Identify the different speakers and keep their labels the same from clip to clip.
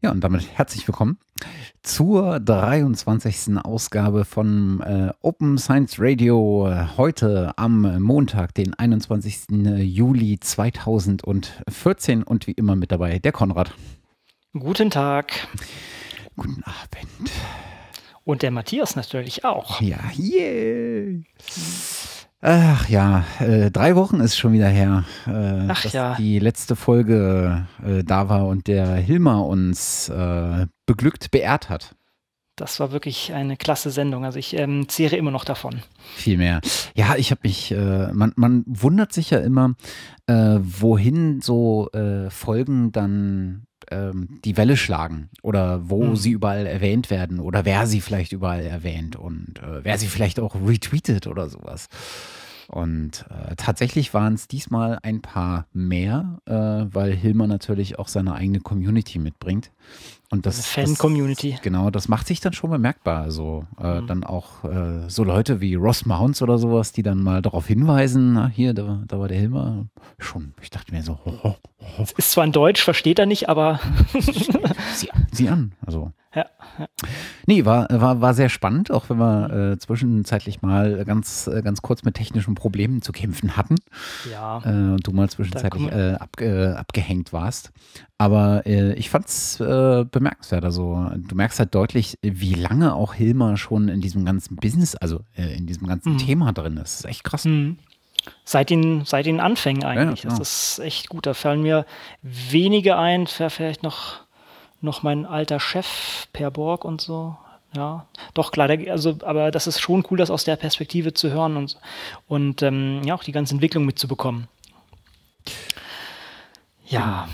Speaker 1: Ja, und damit herzlich willkommen zur 23. Ausgabe von äh, Open Science Radio. Heute am Montag, den 21. Juli 2014 und wie immer mit dabei der Konrad.
Speaker 2: Guten Tag.
Speaker 1: Guten Abend.
Speaker 2: Und der Matthias natürlich auch.
Speaker 1: Ja, yeah. Ach ja, äh, drei Wochen ist schon wieder her, äh,
Speaker 2: Ach
Speaker 1: dass
Speaker 2: ja.
Speaker 1: die letzte Folge äh, da war und der Hilmar uns äh, beglückt, beehrt hat.
Speaker 2: Das war wirklich eine klasse Sendung. Also ich ähm, zehre immer noch davon.
Speaker 1: Viel mehr. Ja, ich habe mich, äh, man, man wundert sich ja immer, äh, wohin so äh, Folgen dann ähm, die Welle schlagen oder wo
Speaker 2: Mhm.
Speaker 1: sie überall erwähnt werden oder wer sie vielleicht überall erwähnt und äh, wer sie vielleicht auch retweetet oder sowas. Und äh, tatsächlich waren es diesmal ein paar mehr, äh, weil Hilmer natürlich auch seine eigene Community mitbringt. Und das,
Speaker 2: Eine Fan-Community.
Speaker 1: Genau, das macht sich dann schon bemerkbar. Also äh,
Speaker 2: Mhm.
Speaker 1: dann auch äh, so Leute wie Ross Mounts oder sowas, die dann mal darauf hinweisen, na, hier, da, da war der Hilmer. Schon, ich dachte mir so, ho, ho, ho,
Speaker 2: Ist zwar in Deutsch, versteht er nicht, aber
Speaker 1: sieh, sieh an. Also
Speaker 2: ja,
Speaker 1: Nee, war, war, war sehr spannend, auch wenn wir äh, zwischenzeitlich mal ganz, äh, ganz kurz mit technischen Problemen zu kämpfen hatten
Speaker 2: ja.
Speaker 1: äh, und du mal zwischenzeitlich äh, ab, äh, abgehängt warst. Aber äh, ich fand's äh, bemerkenswert. Also du merkst halt deutlich, wie lange auch Hilmar schon in diesem ganzen Business, also äh, in diesem ganzen
Speaker 2: Mhm.
Speaker 1: Thema drin ist. Das ist echt krass.
Speaker 2: Mhm. Seit den, seit den Anfängen eigentlich.
Speaker 1: genau.
Speaker 2: Das ist echt gut. Da fallen mir wenige ein. Vielleicht noch, noch mein alter Chef, Per Borg und so. Ja, doch klar, also, aber das ist schon cool, das aus der Perspektive zu hören und, und ähm, ja, auch die ganze Entwicklung mitzubekommen. Ja,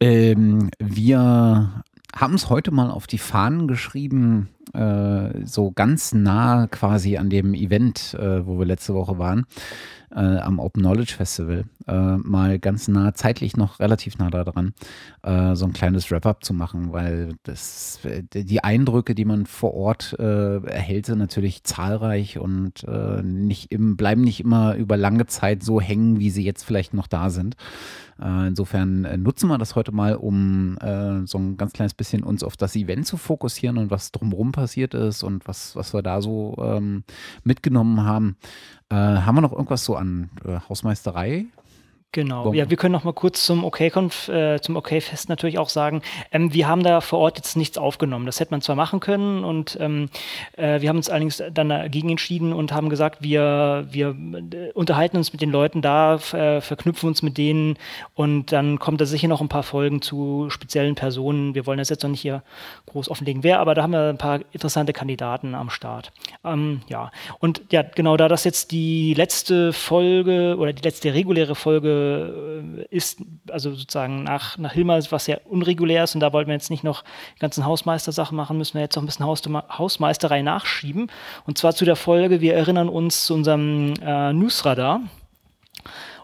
Speaker 1: Ähm, wir haben es heute mal auf die Fahnen geschrieben, äh, so ganz nah quasi an dem Event, äh, wo wir letzte Woche waren, äh, am Open Knowledge Festival, äh, mal ganz nah, zeitlich noch relativ nah da dran, äh, so ein kleines Wrap-up zu machen, weil das, äh, die Eindrücke, die man vor Ort erhält, sind natürlich zahlreich und nicht im, bleiben nicht immer über lange Zeit so hängen, wie sie jetzt vielleicht noch da sind. Äh, Insofern äh, nutzen wir das heute mal, um äh, so ein ganz kleines bisschen uns auf das Event zu fokussieren und was drumherum passiert ist und was, was wir da so ähm, mitgenommen haben. Haben wir noch irgendwas so an Hausmeisterei?
Speaker 2: Genau.
Speaker 1: Warum?
Speaker 2: Ja, wir können noch mal kurz zum OK-Conf, äh, zum OK-Fest natürlich auch sagen, ähm, wir haben da vor Ort jetzt nichts aufgenommen. Das hätte man zwar machen können und ähm, äh, wir haben uns allerdings dann dagegen entschieden und haben gesagt, wir, wir äh, unterhalten uns mit den Leuten da, äh, verknüpfen uns mit denen und dann kommt da sicher noch ein paar Folgen zu speziellen Personen. Wir wollen das jetzt noch nicht hier groß offenlegen, wer, aber da haben wir ein paar interessante Kandidaten am Start. Ähm, ja, und ja, genau da das jetzt die letzte Folge oder die letzte reguläre Folge äh, ist, also sozusagen nach, nach Hilmar, was ja unregulär ist und da wollten wir jetzt nicht noch die ganzen Hausmeistersachen machen, müssen wir jetzt noch ein bisschen Haus Hausmeisterei nachschieben. Und zwar zu der Folge, wir erinnern uns zu unserem äh, Newsradar.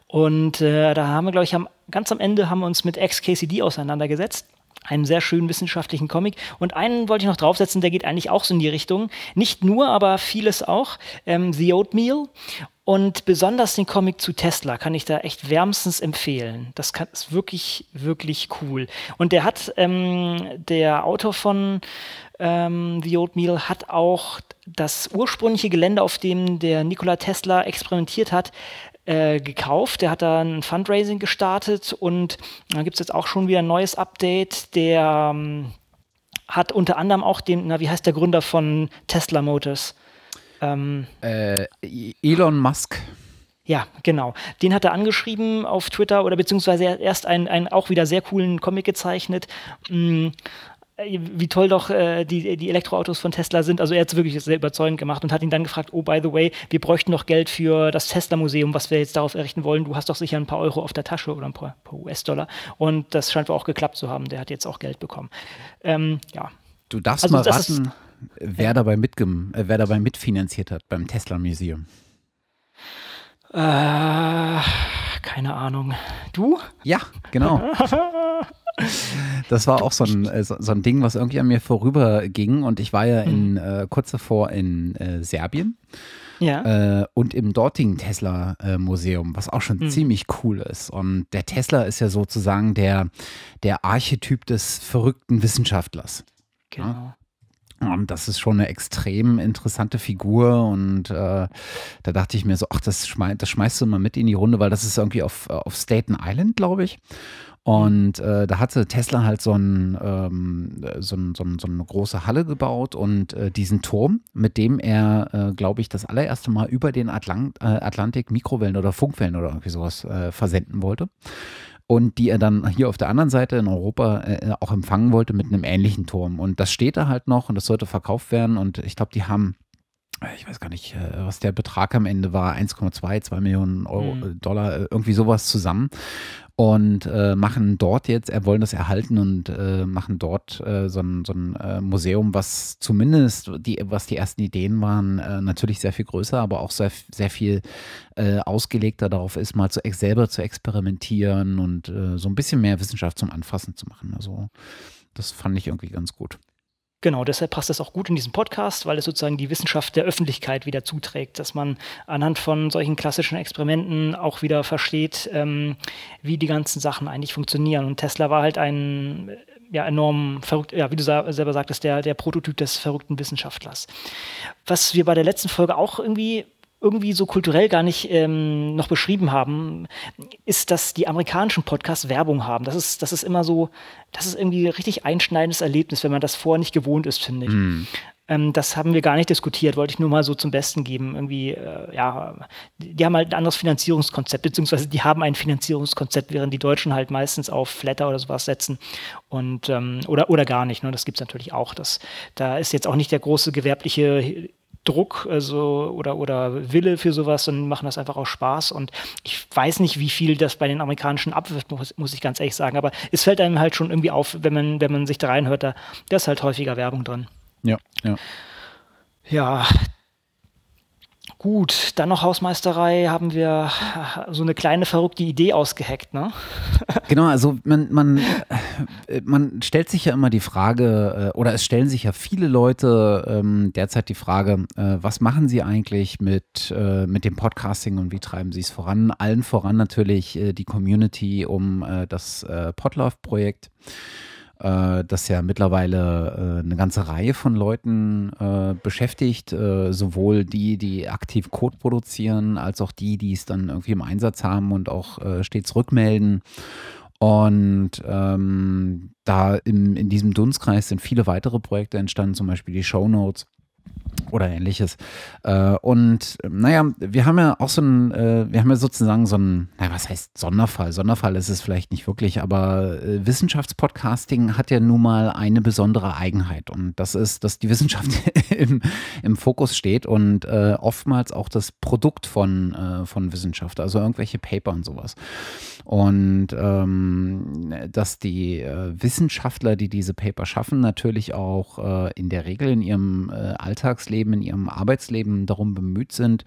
Speaker 2: Und äh, da haben wir, glaube ich, am, ganz am Ende haben wir uns mit XKCD auseinandergesetzt. Einen sehr schönen wissenschaftlichen Comic. Und einen wollte ich noch draufsetzen, der geht eigentlich auch so in die Richtung. Nicht nur, aber vieles auch. Ähm, The Oatmeal. Und besonders den Comic zu Tesla kann ich da echt wärmstens empfehlen. Das kann, ist wirklich, wirklich cool. Und der hat, ähm, der Autor von ähm, The Oatmeal hat auch das ursprüngliche Gelände, auf dem der Nikola Tesla experimentiert hat, äh, gekauft. Der hat da ein Fundraising gestartet und da gibt es jetzt auch schon wieder ein neues Update. Der ähm, hat unter anderem auch den, na, wie heißt der Gründer von Tesla Motors? Ähm,
Speaker 1: Äh, Elon Musk.
Speaker 2: ja, genau. Den hat er angeschrieben auf Twitter oder beziehungsweise er erst einen, einen auch wieder sehr coolen Comic gezeichnet. Äh, Wie toll doch äh, die, die Elektroautos von Tesla sind. Also er hat es wirklich sehr überzeugend gemacht und hat ihn dann gefragt, oh, by the way, wir bräuchten noch Geld für das Tesla-Museum, was wir jetzt darauf errichten wollen. Du hast doch sicher ein paar Euro auf der Tasche oder ein paar, paar US-Dollar. Und das scheint wohl auch geklappt zu haben. Der hat jetzt auch Geld bekommen. Ähm, ja,
Speaker 1: Du darfst
Speaker 2: Also
Speaker 1: mal raten, wer, dabei mitgem äh, wer dabei mitfinanziert hat beim Tesla Museum.
Speaker 2: äh, keine Ahnung. Du?
Speaker 1: Ja, genau. Das war auch so ein, äh, so, so ein Ding, was irgendwie an mir vorüberging und ich war ja in, äh, kurz davor in äh, Serbien ja. äh, und im dortigen Tesla-Museum, was auch schon mhm. ziemlich cool ist. Und der Tesla ist ja sozusagen der, der Archetyp des verrückten Wissenschaftlers. Genau. Ja? Und das ist schon eine extrem interessante Figur und äh, da dachte ich mir so, ach, das, schmei das schmeißt du mal mit in die Runde, weil das ist irgendwie auf, auf Staten Island, glaube ich. Und äh, da hatte Tesla halt so, ein, ähm, so, ein, so, ein, so, eine große Halle gebaut und äh, diesen Turm, mit dem er, äh, glaube ich, das allererste Mal über den Atlant äh, Atlantik Mikrowellen oder Funkwellen oder irgendwie sowas äh, versenden wollte. Und die er dann hier auf der anderen Seite in Europa äh, auch empfangen wollte mit einem ähnlichen Turm. Und das steht da halt noch und das sollte verkauft werden. Und ich glaube, die haben ich weiß gar nicht, was der Betrag am Ende war, 1,2, 2 Millionen Euro, mhm. Dollar, irgendwie sowas zusammen und äh, machen dort jetzt, er wollen das erhalten und äh, machen dort äh, so ein, so ein äh, Museum, was zumindest, die, was die ersten Ideen waren, äh, natürlich sehr viel größer, aber auch sehr, sehr viel äh, ausgelegter darauf ist, mal zu, selber zu experimentieren und so ein bisschen mehr Wissenschaft zum Anfassen zu machen. Also das fand ich irgendwie ganz gut.
Speaker 2: Genau, deshalb passt das auch gut in diesen Podcast, weil es sozusagen die Wissenschaft der Öffentlichkeit wieder zuträgt, dass man anhand von solchen klassischen Experimenten auch wieder versteht, ähm, wie die ganzen Sachen eigentlich funktionieren. Und Tesla war halt ein ja, enorm verrückt, ja, wie du selber sagtest, der, der Prototyp des verrückten Wissenschaftlers. Was wir bei der letzten Folge auch irgendwie irgendwie so kulturell gar nicht ähm, noch beschrieben haben, ist, dass die amerikanischen Podcasts Werbung haben. Das ist, das ist immer so, das ist irgendwie ein richtig einschneidendes Erlebnis, wenn man das vorher nicht gewohnt ist, finde ich. Mm. Ähm, das haben wir gar nicht diskutiert, wollte ich nur mal so zum Besten geben. Irgendwie, äh, ja, die haben halt ein anderes Finanzierungskonzept, beziehungsweise die haben ein Finanzierungskonzept, während die Deutschen halt meistens auf Flatter oder sowas setzen und ähm, oder, oder gar nicht. Ne? Das gibt es natürlich auch. Das, da ist jetzt auch nicht der große gewerbliche Druck also, oder, oder Wille für sowas und machen das einfach aus Spaß. Und ich weiß nicht, wie viel das bei den Amerikanischen abwirft, muss, muss ich ganz ehrlich sagen. Aber es fällt einem halt schon irgendwie auf, wenn man, wenn man sich da reinhört, da, da ist halt häufiger Werbung drin.
Speaker 1: Ja, ja.
Speaker 2: Ja, Gut, dann noch Hausmeisterei haben wir so eine kleine verrückte Idee ausgeheckt, ne?
Speaker 1: genau, also man, man, äh, man stellt sich ja immer die Frage, äh, oder es stellen sich ja viele Leute ähm, derzeit die Frage, äh, was machen sie eigentlich mit, äh, mit dem Podcasting und wie treiben sie es voran? Allen voran natürlich äh, die Community um äh, das Podlove-Projekt äh, das ja mittlerweile äh, eine ganze Reihe von Leuten äh, beschäftigt, äh, sowohl die, die aktiv Code produzieren, als auch die, die es dann irgendwie im Einsatz haben und auch äh, stets rückmelden. Und ähm, da im, in diesem Dunstkreis sind viele weitere Projekte entstanden, zum Beispiel die Show Notes oder ähnliches. Äh, und naja, wir haben ja auch so ein, äh, wir haben ja sozusagen so ein, naja, was heißt Sonderfall? Sonderfall ist es vielleicht nicht wirklich, aber äh, Wissenschaftspodcasting hat ja nun mal eine besondere Eigenheit und das ist, dass die Wissenschaft im, im Fokus steht und oftmals auch das Produkt von, von Wissenschaft, also irgendwelche Paper und sowas. Und ähm, dass die Wissenschaftler, die diese Paper schaffen, natürlich auch in der Regel in ihrem Alltagsleben Alltagsleben, in ihrem Arbeitsleben darum bemüht sind,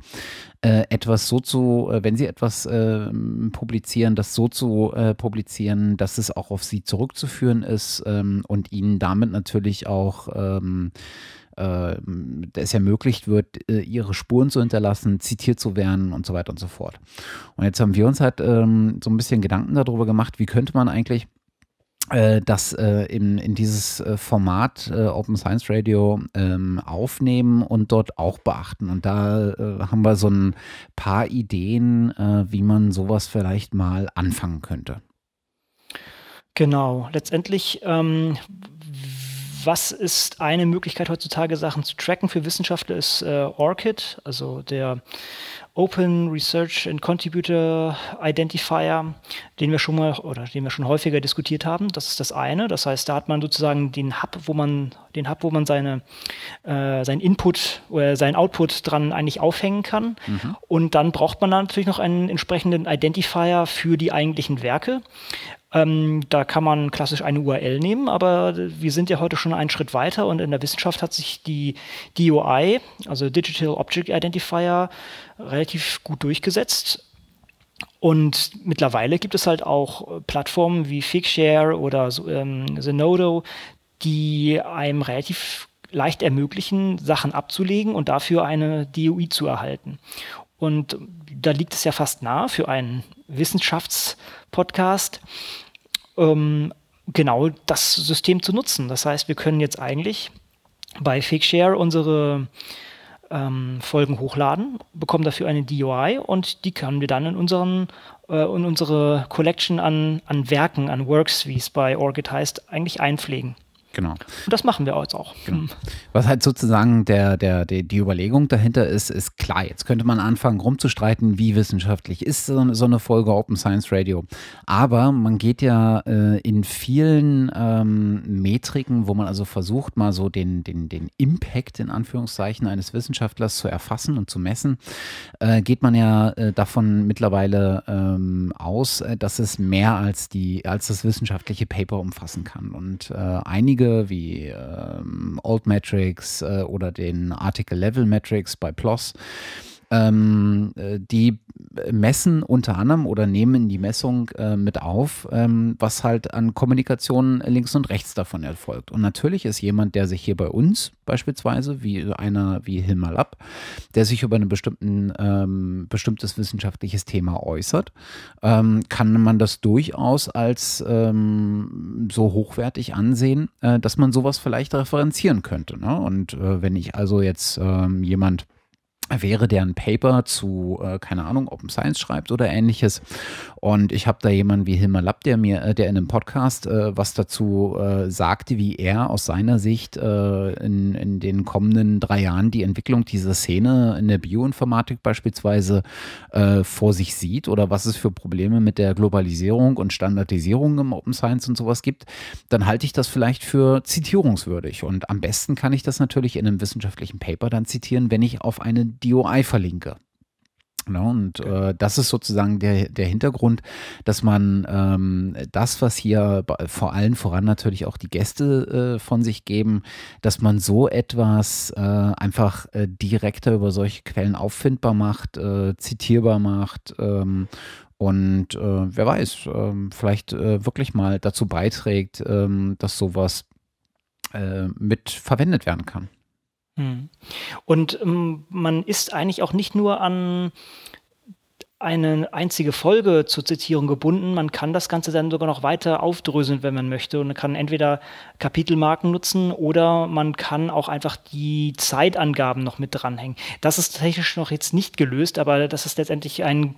Speaker 1: äh, etwas so zu, äh, wenn sie etwas äh, publizieren, das so zu äh, publizieren, dass es auch auf sie zurückzuführen ist ähm, und ihnen damit natürlich auch ähm, äh, es ermöglicht wird, äh, ihre Spuren zu hinterlassen, zitiert zu werden und so weiter und so fort. Und jetzt haben wir uns halt ähm, so ein bisschen Gedanken darüber gemacht, wie könnte man eigentlich das äh, in, in dieses äh, Format äh, Open Science Radio ähm, aufnehmen und dort auch beachten. Und da äh, haben wir so ein paar Ideen, äh, wie man sowas vielleicht mal anfangen könnte.
Speaker 2: Genau, letztendlich, ähm, was ist eine Möglichkeit heutzutage, Sachen zu tracken für Wissenschaftler, ist ORCID, also der Open Research and Contributor Identifier, den wir schon mal oder den wir schon häufiger diskutiert haben. Das ist das eine. Das heißt, da hat man sozusagen den Hub, wo man den Hub, wo man seine äh, seinen Input oder seinen Output dran eigentlich aufhängen kann. Mhm. Und dann braucht man natürlich noch einen entsprechenden Identifier für die eigentlichen Werke. Ähm, da kann man klassisch eine URL nehmen, aber wir sind ja heute schon einen Schritt weiter und in der Wissenschaft hat sich die DOI, also Digital Object Identifier, relativ gut durchgesetzt. Und mittlerweile gibt es halt auch Plattformen wie Figshare oder ähm, Zenodo, die einem relativ leicht ermöglichen, Sachen abzulegen und dafür eine DOI zu erhalten. Und da liegt es ja fast nah für einen Wissenschaftspodcast, ähm, genau das System zu nutzen. Das heißt, wir können jetzt eigentlich bei Fakeshare unsere ähm, Folgen hochladen, bekommen dafür eine DOI und die können wir dann in unseren äh, in unsere Collection an, an Werken, an Works, wie es bei Orchid heißt, eigentlich einpflegen.
Speaker 1: Genau.
Speaker 2: Und das machen wir jetzt auch.
Speaker 1: Genau. Was halt sozusagen der, der, der, die Überlegung dahinter ist, ist klar, jetzt könnte man anfangen rumzustreiten, wie wissenschaftlich ist so, so eine Folge Open Science Radio. Aber man geht ja äh, in vielen ähm, Metriken, wo man also versucht, mal so den, den, den Impact in Anführungszeichen eines Wissenschaftlers zu erfassen und zu messen, äh, geht man ja äh, davon mittlerweile ähm, aus, äh, dass es mehr als, die, als das wissenschaftliche Paper umfassen kann. Und äh, einige Wege wie ähm, Old Metrics äh, oder den Article Level Metrics bei PLOS ähm, äh, die messen unter anderem oder nehmen die Messung äh, mit auf, ähm, was halt an Kommunikation links und rechts davon erfolgt. Und natürlich ist jemand, der sich hier bei uns beispielsweise, wie einer wie Hilmar Lapp, der sich über ein ähm, bestimmtes wissenschaftliches Thema äußert, ähm, kann man das durchaus als ähm, so hochwertig ansehen, äh, dass man sowas vielleicht referenzieren könnte. Ne? Und äh, wenn ich also jetzt ähm, jemand wäre, der ein Paper zu, äh, keine Ahnung, Open Science schreibt oder ähnliches. Und ich habe da jemanden wie Hilmar Lapp, der mir, äh, der in einem Podcast äh, was dazu äh, sagte, wie er aus seiner Sicht äh, in, in den kommenden drei Jahren die Entwicklung dieser Szene in der Bioinformatik beispielsweise vor sich sieht oder was es für Probleme mit der Globalisierung und Standardisierung im Open Science und sowas gibt, dann halte ich das vielleicht für zitierungswürdig. Und am besten kann ich das natürlich in einem wissenschaftlichen Paper dann zitieren, wenn ich auf eine DOI verlinke. Ja, und äh, das ist sozusagen der, der Hintergrund, dass man ähm, das, was hier vor allen voran natürlich auch die Gäste äh, von sich geben, dass man so etwas äh, einfach äh, direkter über solche Quellen auffindbar macht, äh, zitierbar macht ähm, und äh, wer weiß, ähm, vielleicht wirklich mal dazu beiträgt, ähm, dass sowas mit verwendet werden kann.
Speaker 2: Hm. Und ähm, man ist eigentlich auch nicht nur an eine einzige Folge zur Zitierung gebunden. Man kann das Ganze dann sogar noch weiter aufdröseln, wenn man möchte. Und man kann entweder Kapitelmarken nutzen oder man kann auch einfach die Zeitangaben noch mit dranhängen. Das ist technisch noch jetzt nicht gelöst, aber das ist letztendlich ein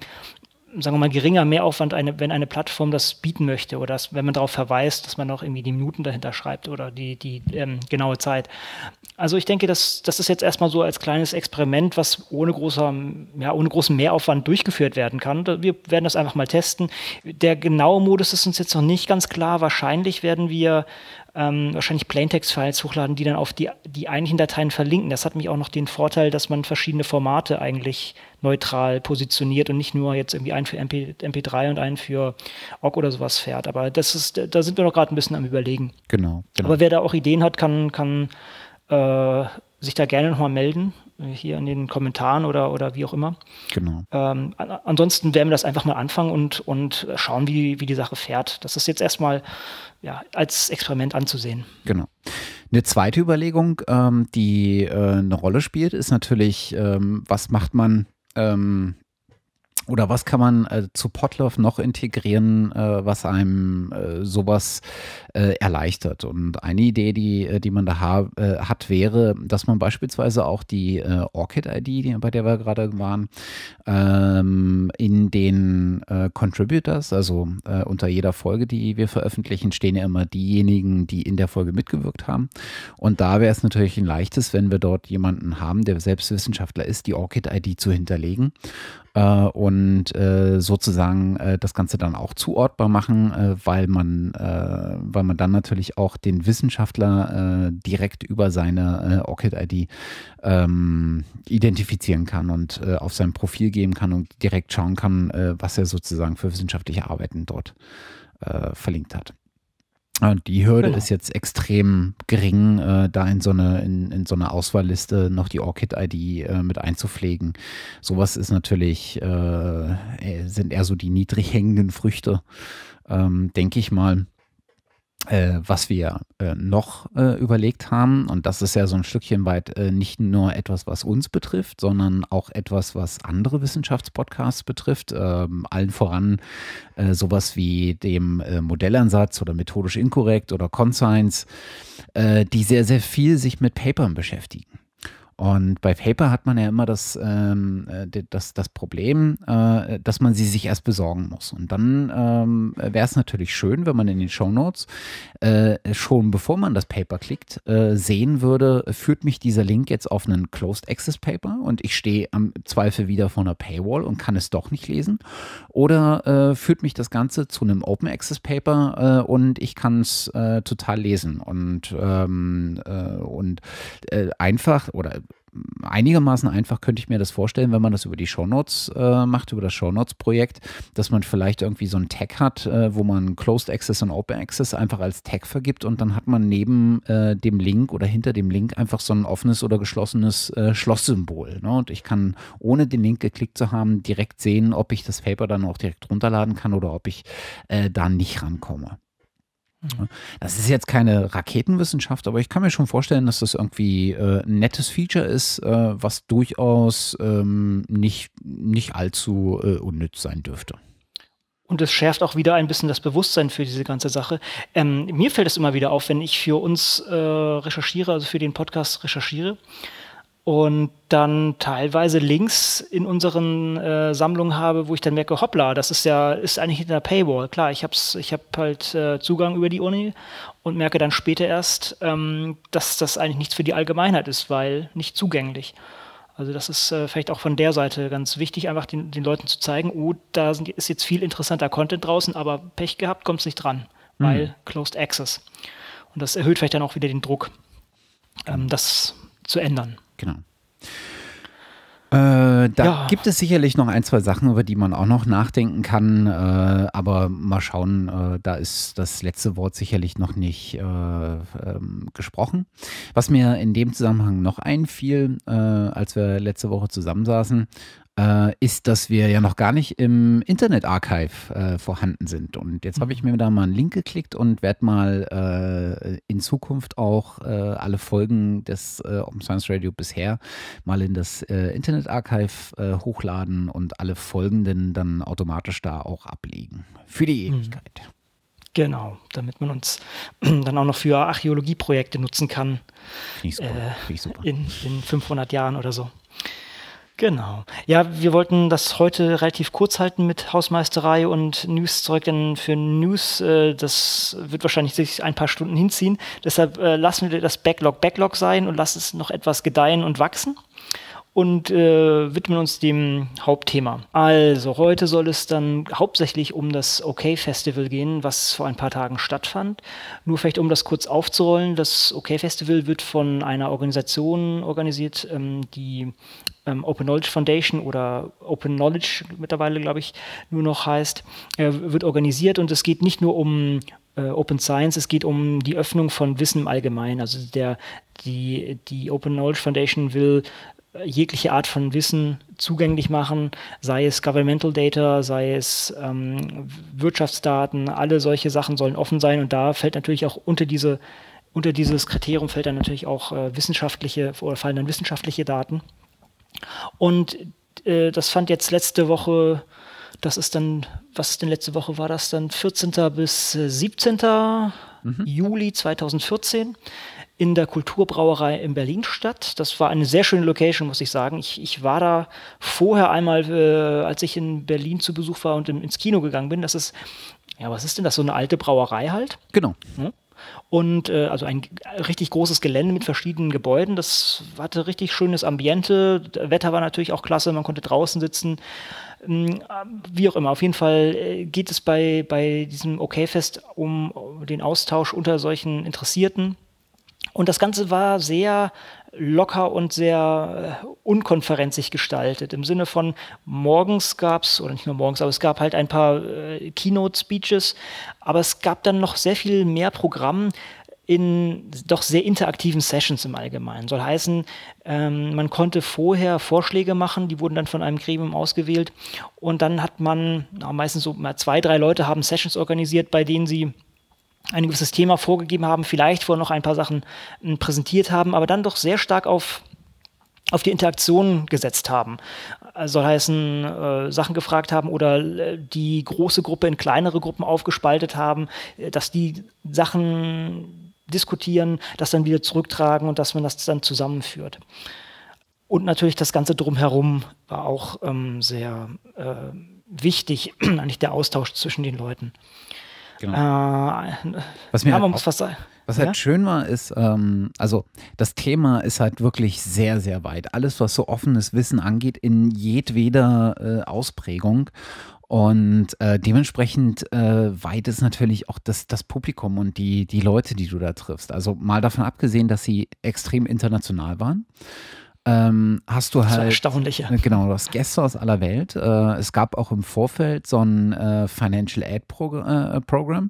Speaker 2: sagen wir mal, geringer Mehraufwand, eine, wenn eine Plattform das bieten möchte oder das, wenn man darauf verweist, dass man auch irgendwie die Minuten dahinter schreibt oder die, die ähm, genaue Zeit. Also ich denke, das, das ist jetzt erstmal so als kleines Experiment, was ohne, großer, ja, ohne großen Mehraufwand durchgeführt werden kann. Wir werden das einfach mal testen. Der genaue Modus ist uns jetzt noch nicht ganz klar. Wahrscheinlich werden wir ähm, wahrscheinlich Plaintext-Files hochladen, die dann auf die, die eigentlichen Dateien verlinken. Das hat mich auch noch den Vorteil, dass man verschiedene Formate eigentlich neutral positioniert und nicht nur jetzt irgendwie einen für MP, MP3 und einen für OGG oder sowas fährt. Aber das ist, da sind wir noch gerade ein bisschen am überlegen.
Speaker 1: Genau, genau.
Speaker 2: Aber wer da auch Ideen hat, kann, kann äh, sich da gerne nochmal melden, hier in den Kommentaren oder, oder wie auch immer.
Speaker 1: Genau.
Speaker 2: Ähm, ansonsten werden wir das einfach mal anfangen und, und schauen, wie, wie die Sache fährt. Das ist jetzt erstmal ja, als Experiment anzusehen.
Speaker 1: Genau. Eine zweite Überlegung, ähm, die äh, eine Rolle spielt, ist natürlich, ähm, was macht man ähm, oder was kann man äh, zu Potluck noch integrieren, äh, was einem äh, sowas äh, erleichtert? Und eine Idee, die, äh, die man da ha äh, hat, wäre, dass man beispielsweise auch die Orchid-ID, bei der wir gerade waren, ähm, in den Contributors, also unter jeder Folge, die wir veröffentlichen, stehen ja immer diejenigen, die in der Folge mitgewirkt haben. Und da wäre es natürlich ein leichtes, wenn wir dort jemanden haben, der selbst Wissenschaftler ist, die Orchid-ID zu hinterlegen äh, und äh, sozusagen äh, das Ganze dann auch zuortbar machen, äh, weil man, äh, weil man dann natürlich auch den Wissenschaftler äh, direkt über seine ORCID-ID ähm, identifizieren kann und auf sein Profil geben kann und direkt schauen kann, was er sozusagen für wissenschaftliche Arbeiten dort verlinkt hat. Die Hürde genau. ist jetzt extrem gering, äh, da in so eine, in, in so eine Auswahlliste noch die Orchid-ID äh, mit einzupflegen. Sowas ist natürlich, äh, sind eher so die niedrig hängenden Früchte, ähm, denke ich mal. Äh, was wir äh, noch äh, überlegt haben, und das ist ja so ein Stückchen weit äh, nicht nur etwas, was uns betrifft, sondern auch etwas, was andere Wissenschaftspodcasts betrifft, ähm, allen voran äh, sowas wie dem äh, Modellansatz oder methodisch inkorrekt oder Conscience, die sehr, sehr viel sich mit Papern beschäftigen. Und bei Paper hat man ja immer das, ähm, äh, das, das Problem, äh, dass man sie sich erst besorgen muss. Und dann ähm, wäre es natürlich schön, wenn man in den Show Notes äh, schon bevor man das Paper klickt, äh, sehen würde, führt mich dieser Link jetzt auf einen Closed Access Paper und ich stehe am Zweifel wieder vor einer Paywall und kann es doch nicht lesen. Oder äh, führt mich das Ganze zu einem Open Access Paper äh, und ich kann es total lesen. Und, ähm, und einfach oder einigermaßen einfach könnte ich mir das vorstellen, wenn man das über die Shownotes äh, macht, über das Shownotes-Projekt, dass man vielleicht irgendwie so einen Tag hat, äh, wo man Closed Access und Open Access einfach als Tag vergibt und dann hat man neben äh, dem Link oder hinter dem Link einfach so ein offenes oder geschlossenes äh, Schlosssymbol. Ne? Und ich kann, ohne den Link geklickt zu haben, direkt sehen, ob ich das Paper dann auch direkt runterladen kann oder ob ich äh, da nicht rankomme. Das ist jetzt keine Raketenwissenschaft, aber ich kann mir schon vorstellen, dass das irgendwie äh, ein nettes Feature ist, äh, was durchaus ähm, nicht, nicht allzu äh, unnütz sein dürfte.
Speaker 2: Und es schärft auch wieder ein bisschen das Bewusstsein für diese ganze Sache. Ähm, mir fällt es immer wieder auf, wenn ich für uns äh, recherchiere, also für den Podcast recherchiere und dann teilweise Links in unseren äh, Sammlungen habe, wo ich dann merke, hoppla, das ist ja ist eigentlich hinter der Paywall. Klar, ich habe ich hab halt äh, Zugang über die Uni und merke dann später erst, ähm, dass das eigentlich nichts für die Allgemeinheit ist, weil nicht zugänglich. Also das ist äh, vielleicht auch von der Seite ganz wichtig, einfach den, den Leuten zu zeigen, oh, da sind, ist jetzt viel interessanter Content draußen, aber Pech gehabt, kommt es nicht dran, mhm. weil Closed Access. Und das erhöht vielleicht dann auch wieder den Druck, ähm, das zu ändern.
Speaker 1: Genau. Äh, da ja. gibt es sicherlich noch ein, zwei Sachen, über die man auch noch nachdenken kann. Äh, aber mal schauen, äh, da ist das letzte Wort sicherlich noch nicht äh, ähm, gesprochen. Was mir in dem Zusammenhang noch einfiel, äh, als wir letzte Woche zusammensaßen, äh, ist, dass wir ja noch gar nicht im Internet Archive äh, vorhanden sind. Und jetzt habe ich mhm. mir da mal einen Link geklickt und werde mal äh, in Zukunft auch äh, alle Folgen des äh, Open Science Radio bisher mal in das äh, Internet Archive hochladen und alle folgenden dann automatisch da auch ablegen. Für die mhm. Ewigkeit.
Speaker 2: Genau, damit man uns dann auch noch für Archäologieprojekte nutzen kann. Finde ich super. Find ich super. In, in 500 Jahren oder so. Genau. Ja, wir wollten das heute relativ kurz halten mit Hausmeisterei und News-Zeug, denn für News, äh, das wird wahrscheinlich sich ein paar Stunden hinziehen. Deshalb äh, lassen wir das Backlog Backlog sein und lassen es noch etwas gedeihen und wachsen und äh, widmen uns dem Hauptthema. Also heute soll es dann hauptsächlich um das OK Festival gehen, was vor ein paar Tagen stattfand. Nur vielleicht um das kurz aufzurollen, das OK Festival wird von einer Organisation organisiert, ähm, die ähm, Open Knowledge Foundation oder Open Knowledge mittlerweile, glaube ich, nur noch heißt, äh, wird organisiert und es geht nicht nur um äh, Open Science, es geht um die Öffnung von Wissen im Allgemeinen. Also der, die, die Open Knowledge Foundation will jegliche Art von Wissen zugänglich machen, sei es Governmental Data, sei es ähm, Wirtschaftsdaten, alle solche Sachen sollen offen sein und da fällt natürlich auch unter diese unter dieses Kriterium fällt dann natürlich auch äh, wissenschaftliche oder fallen dann wissenschaftliche Daten. Und äh, das fand jetzt letzte Woche, das ist dann, was ist denn letzte Woche, war das dann 14. bis 17. Mhm. Juli 2014 in der Kulturbrauerei in Berlin statt. Das war eine sehr schöne Location, muss ich sagen. Ich, ich war da vorher einmal, äh, als ich in Berlin zu Besuch war und in, ins Kino gegangen bin. Das ist, ja, was ist denn das? So eine alte Brauerei halt?
Speaker 1: Genau.
Speaker 2: Ja. Und äh, also ein richtig großes Gelände mit verschiedenen Gebäuden. Das hatte richtig schönes Ambiente. Das Wetter war natürlich auch klasse, man konnte draußen sitzen. Ähm, wie auch immer, auf jeden Fall äh, geht es bei, bei diesem OK-Fest um den Austausch unter solchen Interessierten und das Ganze war sehr locker und sehr äh, unkonferenzig gestaltet. Im Sinne von morgens gab es, oder nicht nur morgens, aber es gab halt ein paar äh, Keynote-Speeches, aber es gab dann noch sehr viel mehr Programm in doch sehr interaktiven Sessions im Allgemeinen. Soll heißen, ähm, man konnte vorher Vorschläge machen, die wurden dann von einem Gremium ausgewählt und dann hat man, na, meistens so mal zwei, drei Leute haben Sessions organisiert, bei denen sie ein gewisses Thema vorgegeben haben, vielleicht vorher noch ein paar Sachen äh, präsentiert haben, aber dann doch sehr stark auf auf die Interaktion gesetzt haben. Soll heißen, äh, Sachen gefragt haben oder äh, die große Gruppe in kleinere Gruppen aufgespaltet haben, äh, dass die Sachen diskutieren, das dann wieder zurücktragen und dass man das dann zusammenführt. Und natürlich das Ganze drumherum war auch ähm, sehr äh, wichtig, eigentlich der Austausch zwischen den Leuten.
Speaker 1: Genau. Äh, was mir halt auch, was, was halt ja? schön war, ist, ähm, also das Thema ist halt wirklich sehr, sehr weit. Alles, was so offenes Wissen angeht, in jedweder äh, Ausprägung. Und äh, dementsprechend äh, weit ist natürlich auch das, das Publikum und die, die Leute, die du da triffst. Also mal davon abgesehen, dass sie extrem international waren ähm, hast du halt.
Speaker 2: erstaunlich, ja.
Speaker 1: Genau, du hast Gäste aus aller Welt. Äh, es gab auch im Vorfeld so ein äh, Financial Aid Pro äh, Program.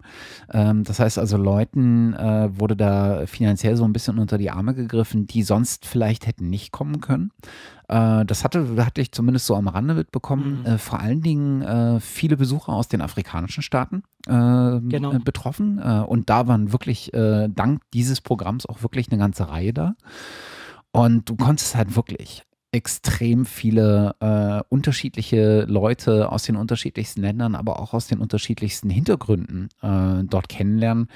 Speaker 1: Ähm, das heißt also, Leuten äh, wurde da finanziell so ein bisschen unter die Arme gegriffen, die sonst vielleicht hätten nicht kommen können. Äh, das hatte, hatte ich zumindest so am Rande mitbekommen. Mhm. Äh, vor allen Dingen viele Besucher aus den afrikanischen Staaten genau. betroffen. und da waren wirklich dank dieses Programms auch wirklich eine ganze Reihe da. Und du konntest halt wirklich extrem viele äh, unterschiedliche Leute aus den unterschiedlichsten Ländern, aber auch aus den unterschiedlichsten Hintergründen äh, dort kennenlernen.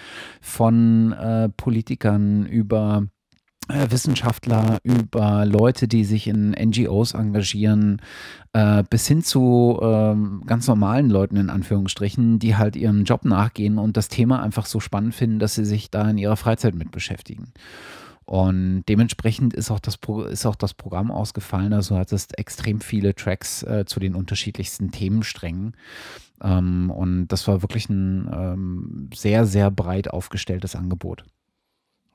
Speaker 1: Von äh, Politikern über äh, Wissenschaftler, über Leute, die sich in NGOs engagieren, äh, bis hin zu ähm, ganz normalen Leuten in Anführungsstrichen, die halt ihrem Job nachgehen und das Thema einfach so spannend finden, dass sie sich da in ihrer Freizeit mit beschäftigen. Und dementsprechend ist auch das, Pro ist auch das Programm ausgefallen. Also hat es extrem viele Tracks äh, zu den unterschiedlichsten Themensträngen. Ähm, und das war wirklich ein ähm, sehr, sehr breit aufgestelltes Angebot.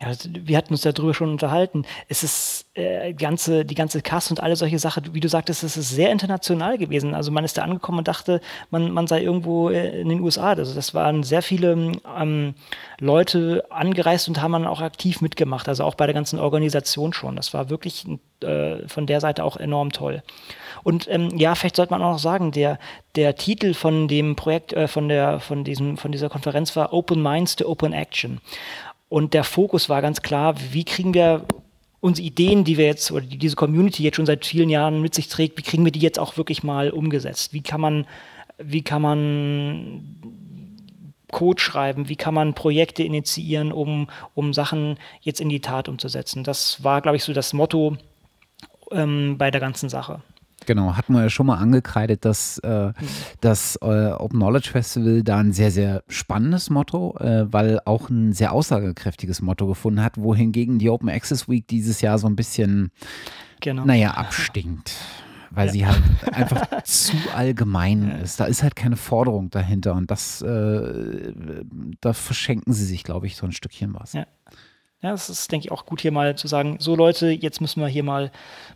Speaker 2: Ja, wir hatten uns darüber schon unterhalten. Es ist äh, ganze, die ganze Cast und alle solche Sachen, wie du sagtest, es ist sehr international gewesen. Also man ist da angekommen und dachte, man, man sei irgendwo äh, in den USA. Also das waren sehr viele ähm, Leute angereist und haben dann auch aktiv mitgemacht. Also auch bei der ganzen Organisation schon. Das war wirklich äh, von der Seite auch enorm toll. Und ähm, ja, vielleicht sollte man auch noch sagen, der, der Titel von dem Projekt, äh, von, der, von, diesem, von dieser Konferenz war Open Minds to Open Action. Und der Fokus war ganz klar, wie kriegen wir unsere Ideen, die wir jetzt, oder die diese Community jetzt schon seit vielen Jahren mit sich trägt, wie kriegen wir die jetzt auch wirklich mal umgesetzt? Wie kann man, wie kann man Code schreiben? Wie kann man Projekte initiieren, um, um Sachen jetzt in die Tat umzusetzen? Das war, glaube ich, so das Motto ähm, bei der ganzen Sache.
Speaker 1: Genau, hatten wir ja schon mal angekreidet, dass äh, das äh, Open Knowledge Festival da ein sehr, sehr spannendes Motto, äh, weil auch ein sehr aussagekräftiges Motto gefunden hat, wohingegen die Open Access Week dieses Jahr so ein bisschen, genau. naja, abstinkt. Weil ja. sie halt einfach zu allgemein ist. Da ist halt keine Forderung dahinter und das, äh, da verschenken sie sich, glaube ich, so ein Stückchen was.
Speaker 2: Ja. Ja, das ist, denke ich, auch gut hier mal zu sagen, so Leute, jetzt müssen wir hier mal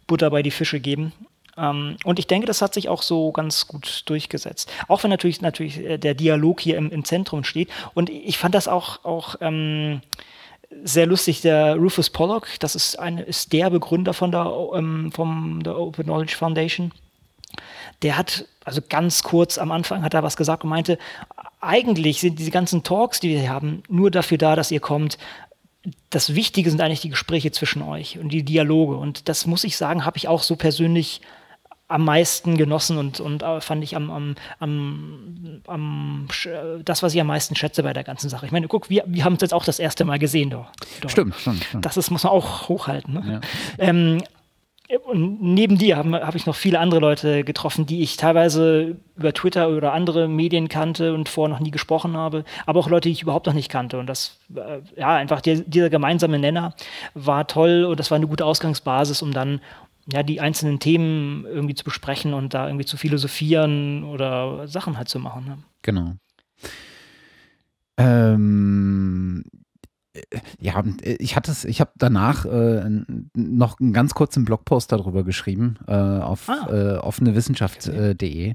Speaker 2: Butter bei die Fische geben ähm, und ich denke, das hat sich auch so ganz gut durchgesetzt. Auch wenn natürlich, natürlich äh, der Dialog hier im, im Zentrum steht. Und ich fand das auch, auch ähm, sehr lustig, der Rufus Pollock, das ist, eine, ist der Begründer von der, ähm, vom, der Open Knowledge Foundation. Der hat, also ganz kurz am Anfang hat er was gesagt und meinte, eigentlich sind diese ganzen Talks, die wir hier haben, nur dafür da, dass ihr kommt, das Wichtige sind eigentlich die Gespräche zwischen euch und die Dialoge. Und das muss ich sagen, habe ich auch so persönlich am meisten genossen und, und äh, fand ich am, am, am, am, das, was ich am meisten schätze bei der ganzen Sache. Ich meine, guck, wir, wir haben es jetzt auch das erste Mal gesehen. Doch,
Speaker 1: doch. Stimmt, stimmt,
Speaker 2: stimmt. Das ist, muss man auch hochhalten. Ne? Ja. Ähm, und neben dir habe hab ich noch viele andere Leute getroffen, die ich teilweise über Twitter oder andere Medien kannte und vorher noch nie gesprochen habe, aber auch Leute, die ich überhaupt noch nicht kannte. Und das, äh, ja, einfach die, dieser gemeinsame Nenner war toll und das war eine gute Ausgangsbasis, um dann ja, die einzelnen Themen irgendwie zu besprechen und da irgendwie zu philosophieren oder Sachen halt zu machen. Ne?
Speaker 1: Genau. Ähm, ja, ich hatte es, ich habe danach äh, noch einen ganz kurzen Blogpost darüber geschrieben äh, auf ah. äh, offenewissenschaft.de. Äh,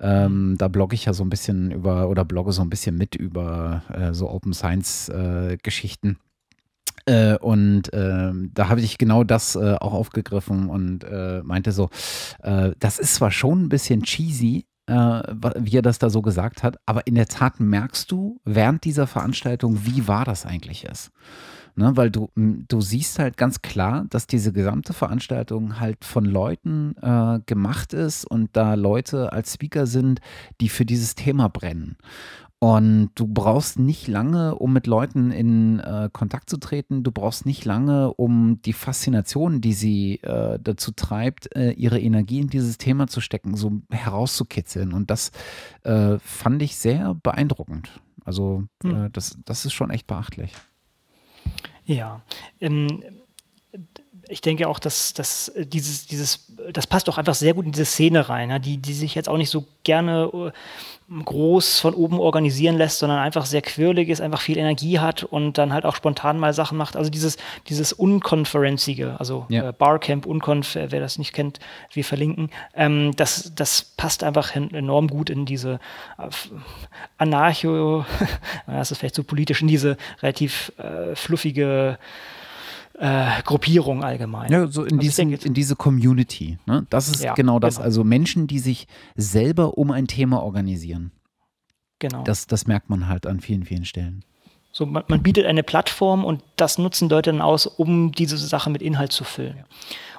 Speaker 1: ähm, da blogge ich ja so ein bisschen über oder blogge so ein bisschen mit über äh, so Open Science äh, Geschichten. Äh, und äh, da habe ich genau das äh, auch aufgegriffen und äh, meinte so, äh, das ist zwar schon ein bisschen cheesy, äh, wie er das da so gesagt hat, aber in der Tat merkst du während dieser Veranstaltung, wie wahr das eigentlich ist. Ne, weil du, du siehst halt ganz klar, dass diese gesamte Veranstaltung halt von Leuten äh, gemacht ist und da Leute als Speaker sind, die für dieses Thema brennen. Und du brauchst nicht lange, um mit Leuten in äh, Kontakt zu treten. Du brauchst nicht lange, um die Faszination, die sie äh, dazu treibt, äh, ihre Energie in dieses Thema zu stecken, so herauszukitzeln. Und das äh, fand ich sehr beeindruckend. Also hm. Äh, das, das ist schon echt beachtlich.
Speaker 2: Ja, ähm, ich denke auch, dass, dass dieses, dieses, das passt auch einfach sehr gut in diese Szene rein, ja, die, die sich jetzt auch nicht so gerne äh, groß von oben organisieren lässt, sondern einfach sehr quirlig ist, einfach viel Energie hat und dann halt auch spontan mal Sachen macht. Also dieses, dieses Unkonferenzige, also ja. äh, Barcamp, Unkonf, wer das nicht kennt, wir verlinken, ähm, das, das passt einfach enorm gut in diese äh, Anarcho, das ist vielleicht so politisch, in diese relativ äh, fluffige äh, Gruppierung allgemein.
Speaker 1: Ja, so in, also diesen, denke, in diese Community. Ne? Das ist ja, genau das. Genau. Also Menschen, die sich selber um ein Thema organisieren. Genau. Das, das merkt man halt an vielen, vielen Stellen.
Speaker 2: So, man, man, bietet eine Plattform und das nutzen Leute dann aus, um diese Sache mit Inhalt zu füllen. Ja.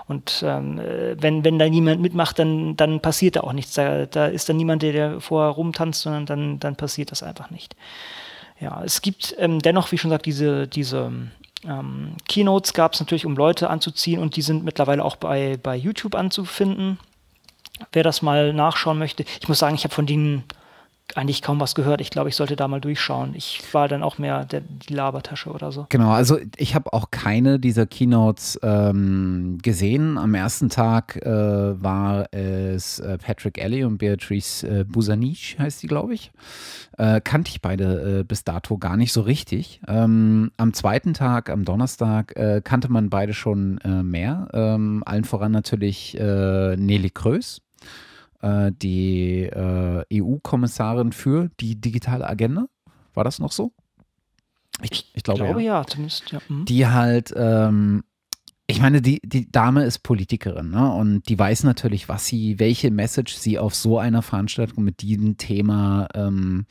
Speaker 2: Und ähm, wenn, wenn da niemand mitmacht, dann, dann passiert da auch nichts. Da, da ist dann niemand, der, der vorher rumtanzt, sondern dann, dann passiert das einfach nicht. Ja, es gibt ähm, dennoch, wie schon gesagt, diese, diese ähm, Keynotes gab es natürlich, um Leute anzuziehen und die sind mittlerweile auch bei, bei YouTube anzufinden. Wer das mal nachschauen möchte, ich muss sagen, ich habe von denen eigentlich kaum was gehört. Ich glaube, ich sollte da mal durchschauen. Ich war dann auch mehr der, die Labertasche oder so.
Speaker 1: Genau, also ich habe auch keine dieser Keynotes ähm, gesehen. Am ersten Tag äh, war es äh, Patrick Ellie und Beatrice äh, Busanich, heißt die, glaube ich. Äh, kannte ich beide äh, bis dato gar nicht so richtig. Ähm, am zweiten Tag, am Donnerstag, äh, kannte man beide schon mehr. Ähm, allen voran natürlich Nelly Krös äh, die äh, EU-Kommissarin für die digitale Agenda. War das noch so?
Speaker 2: Ich, ich glaube, glaube ja. ja. zumindest. Ja.
Speaker 1: Mhm. Die halt, ähm, ich meine, die, die Dame ist Politikerin ne? und die weiß natürlich, was sie, welche Message sie auf so einer Veranstaltung mit diesem Thema ähm,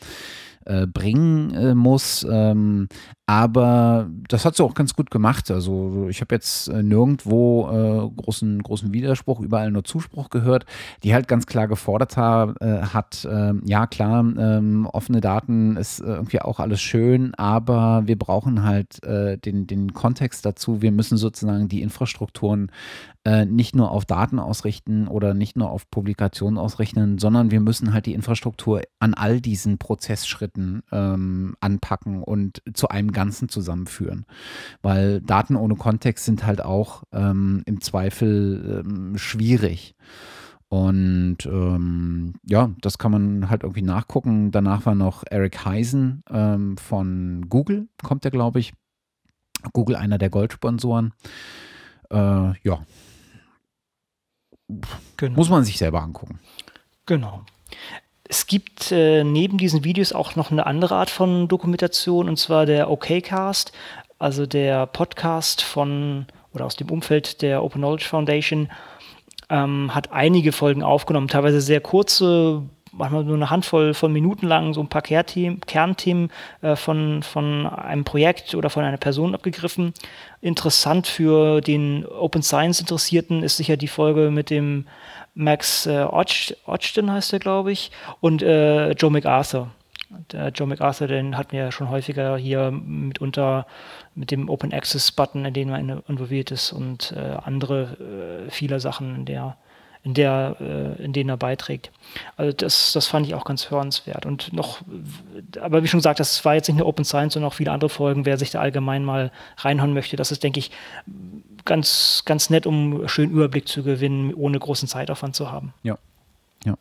Speaker 1: äh, bringen äh, muss. Ähm, aber das hat sie auch ganz gut gemacht. Also ich habe jetzt äh, nirgendwo äh, großen, großen Widerspruch, überall nur Zuspruch gehört, die halt ganz klar gefordert ha, äh, hat, ähm, ja klar, ähm, offene Daten ist irgendwie auch alles schön, aber wir brauchen halt den, den Kontext dazu. Wir müssen sozusagen die Infrastrukturen äh, nicht nur auf Daten ausrichten oder nicht nur auf Publikationen ausrichten, sondern wir müssen halt die Infrastruktur an all diesen Prozessschritten ähm, anpacken und zu einem Ganzen zusammenführen. Weil Daten ohne Kontext sind halt auch ähm, im Zweifel ähm, schwierig. Und ähm, ja, das kann man halt irgendwie nachgucken. Danach war noch Eric Heisen ähm, von Google, kommt der, glaube ich. Google einer der Goldsponsoren. Äh, ja, Genau. Muss man sich selber angucken.
Speaker 2: Genau. Es gibt äh, neben diesen Videos auch noch eine andere Art von Dokumentation, und zwar der OKcast, also der Podcast von oder aus dem Umfeld der Open Knowledge Foundation, ähm, hat einige Folgen aufgenommen, teilweise sehr kurze, manchmal nur eine Handvoll von Minuten lang, so ein paar Kernthemen, Kernthemen äh, von, von einem Projekt oder von einer Person abgegriffen. Interessant für den Open Science Interessierten ist sicher die Folge mit dem Max äh, Ochton heißt er, glaube ich, und äh, Joe MacArthur. Der Joe MacArthur, den hatten wir ja schon häufiger hier mitunter mit dem Open Access Button, in dem man involviert ist und äh, andere äh, viele Sachen in der in, der, äh, in denen er beiträgt. Also das, das fand ich auch ganz hörenswert. Und noch, aber wie schon gesagt, das war jetzt nicht nur Open Science, sondern auch viele andere Folgen. Wer sich da allgemein mal reinhauen möchte, das ist, denke ich, ganz, ganz nett, um einen schönen Überblick zu gewinnen, ohne großen Zeitaufwand zu haben.
Speaker 1: Ja. Ja.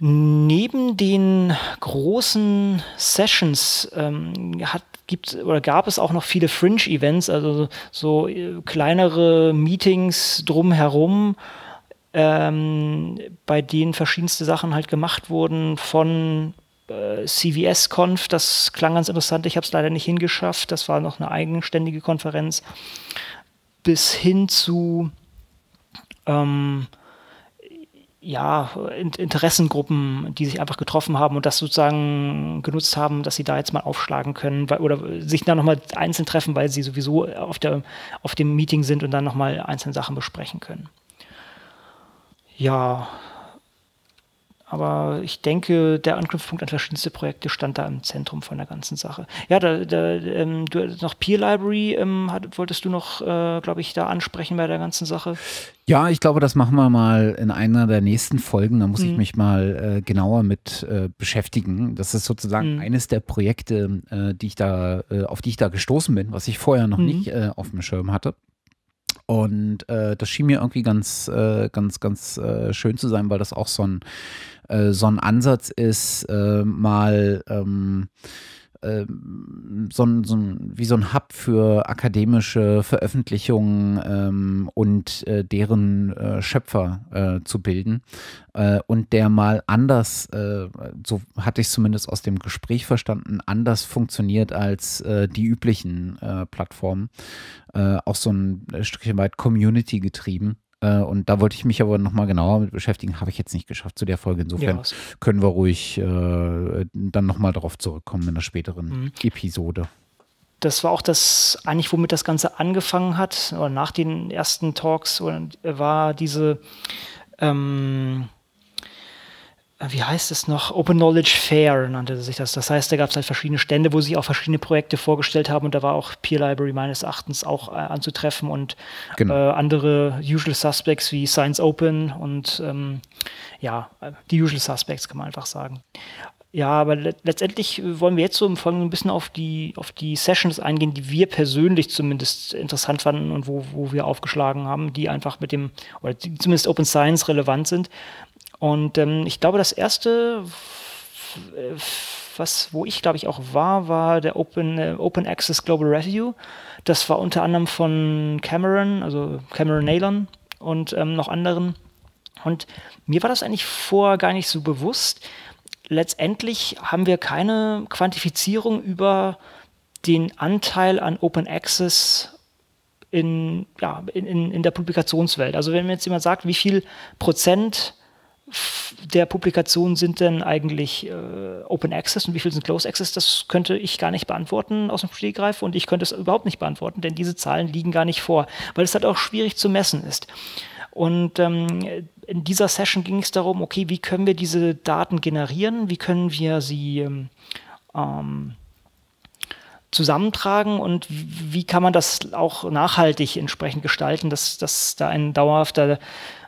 Speaker 2: Neben den großen Sessions ähm, hat, gibt, oder gab es auch noch viele Fringe-Events, also so äh, kleinere Meetings drumherum ähm, bei denen verschiedenste Sachen halt gemacht wurden von äh, CVS Conf, das klang ganz interessant, ich habe es leider nicht hingeschafft, das war noch eine eigenständige Konferenz, bis hin zu ähm, ja, Interessengruppen, die sich einfach getroffen haben und das sozusagen genutzt haben, dass sie da jetzt mal aufschlagen können weil, oder sich dann nochmal einzeln treffen, weil sie sowieso auf, der, auf dem Meeting sind und dann nochmal einzelne Sachen besprechen können. Ja, aber ich denke, der Anknüpfpunkt an verschiedenste Projekte stand da im Zentrum von der ganzen Sache. Ja, da, da ähm, du noch Peer Library ähm, hat, wolltest du noch, äh, glaube ich, da ansprechen bei der ganzen Sache?
Speaker 1: Ja, ich glaube, das machen wir mal in einer der nächsten Folgen. Da muss mhm. ich mich mal äh, genauer mit äh, beschäftigen. Das ist sozusagen mhm. eines der Projekte, äh, die ich da, äh, auf die ich da gestoßen bin, was ich vorher noch mhm. nicht äh, auf dem Schirm hatte. Und äh, das schien mir irgendwie ganz, äh, ganz, ganz äh, schön zu sein, weil das auch so ein, äh, so ein Ansatz ist, äh, mal ähm, ähm, so ein, so wie so ein Hub für akademische Veröffentlichungen ähm, und äh, deren äh, Schöpfer äh, zu bilden äh, und der mal anders, äh, so hatte ich es zumindest aus dem Gespräch verstanden, anders funktioniert als äh, die üblichen Plattformen. auch so ein Stückchen weit Community getrieben. Äh, und da wollte ich mich aber nochmal genauer mit beschäftigen. Habe ich jetzt nicht geschafft zu der Folge. Insofern ja, können wir ruhig äh, dann nochmal darauf zurückkommen in einer späteren mhm. Episode.
Speaker 2: Das war auch das, eigentlich, womit das Ganze angefangen hat, oder nach den ersten Talks, war diese ähm, wie heißt es noch, Open Knowledge Fair nannte sich das. Das heißt, da gab es halt verschiedene Stände, wo sie auch verschiedene Projekte vorgestellt haben und da war auch Peer Library meines Erachtens auch äh, anzutreffen und genau. äh, andere Usual Suspects wie Science Open und ähm, ja, die Usual Suspects kann man einfach sagen. Ja, aber le letztendlich wollen wir jetzt so im Folgenden ein bisschen auf die, auf die Sessions eingehen, die wir persönlich zumindest interessant fanden und wo, wo wir aufgeschlagen haben, die einfach mit dem, oder die zumindest Open Science relevant sind. Und ähm, ich glaube, das erste, was, wo ich glaube ich auch war, war der Open, äh, Open Access Global Review. Das war unter anderem von Cameron, also Cameron Nalon und ähm, noch anderen. Und mir war das eigentlich vorher gar nicht so bewusst. Letztendlich haben wir keine Quantifizierung über den Anteil an Open Access in, ja, in, in der Publikationswelt. Also wenn mir jetzt jemand sagt, wie viel Prozent der Publikationen sind denn eigentlich äh, Open Access und wie viel sind Closed Access? Das könnte ich gar nicht beantworten aus dem Stegreif und ich könnte es überhaupt nicht beantworten, denn diese Zahlen liegen gar nicht vor, weil es halt auch schwierig zu messen ist. Und ähm, in dieser Session ging es darum, okay, wie können wir diese Daten generieren? Wie können wir sie ähm, ähm zusammentragen und wie kann man das auch nachhaltig entsprechend gestalten, dass, dass da ein dauerhafter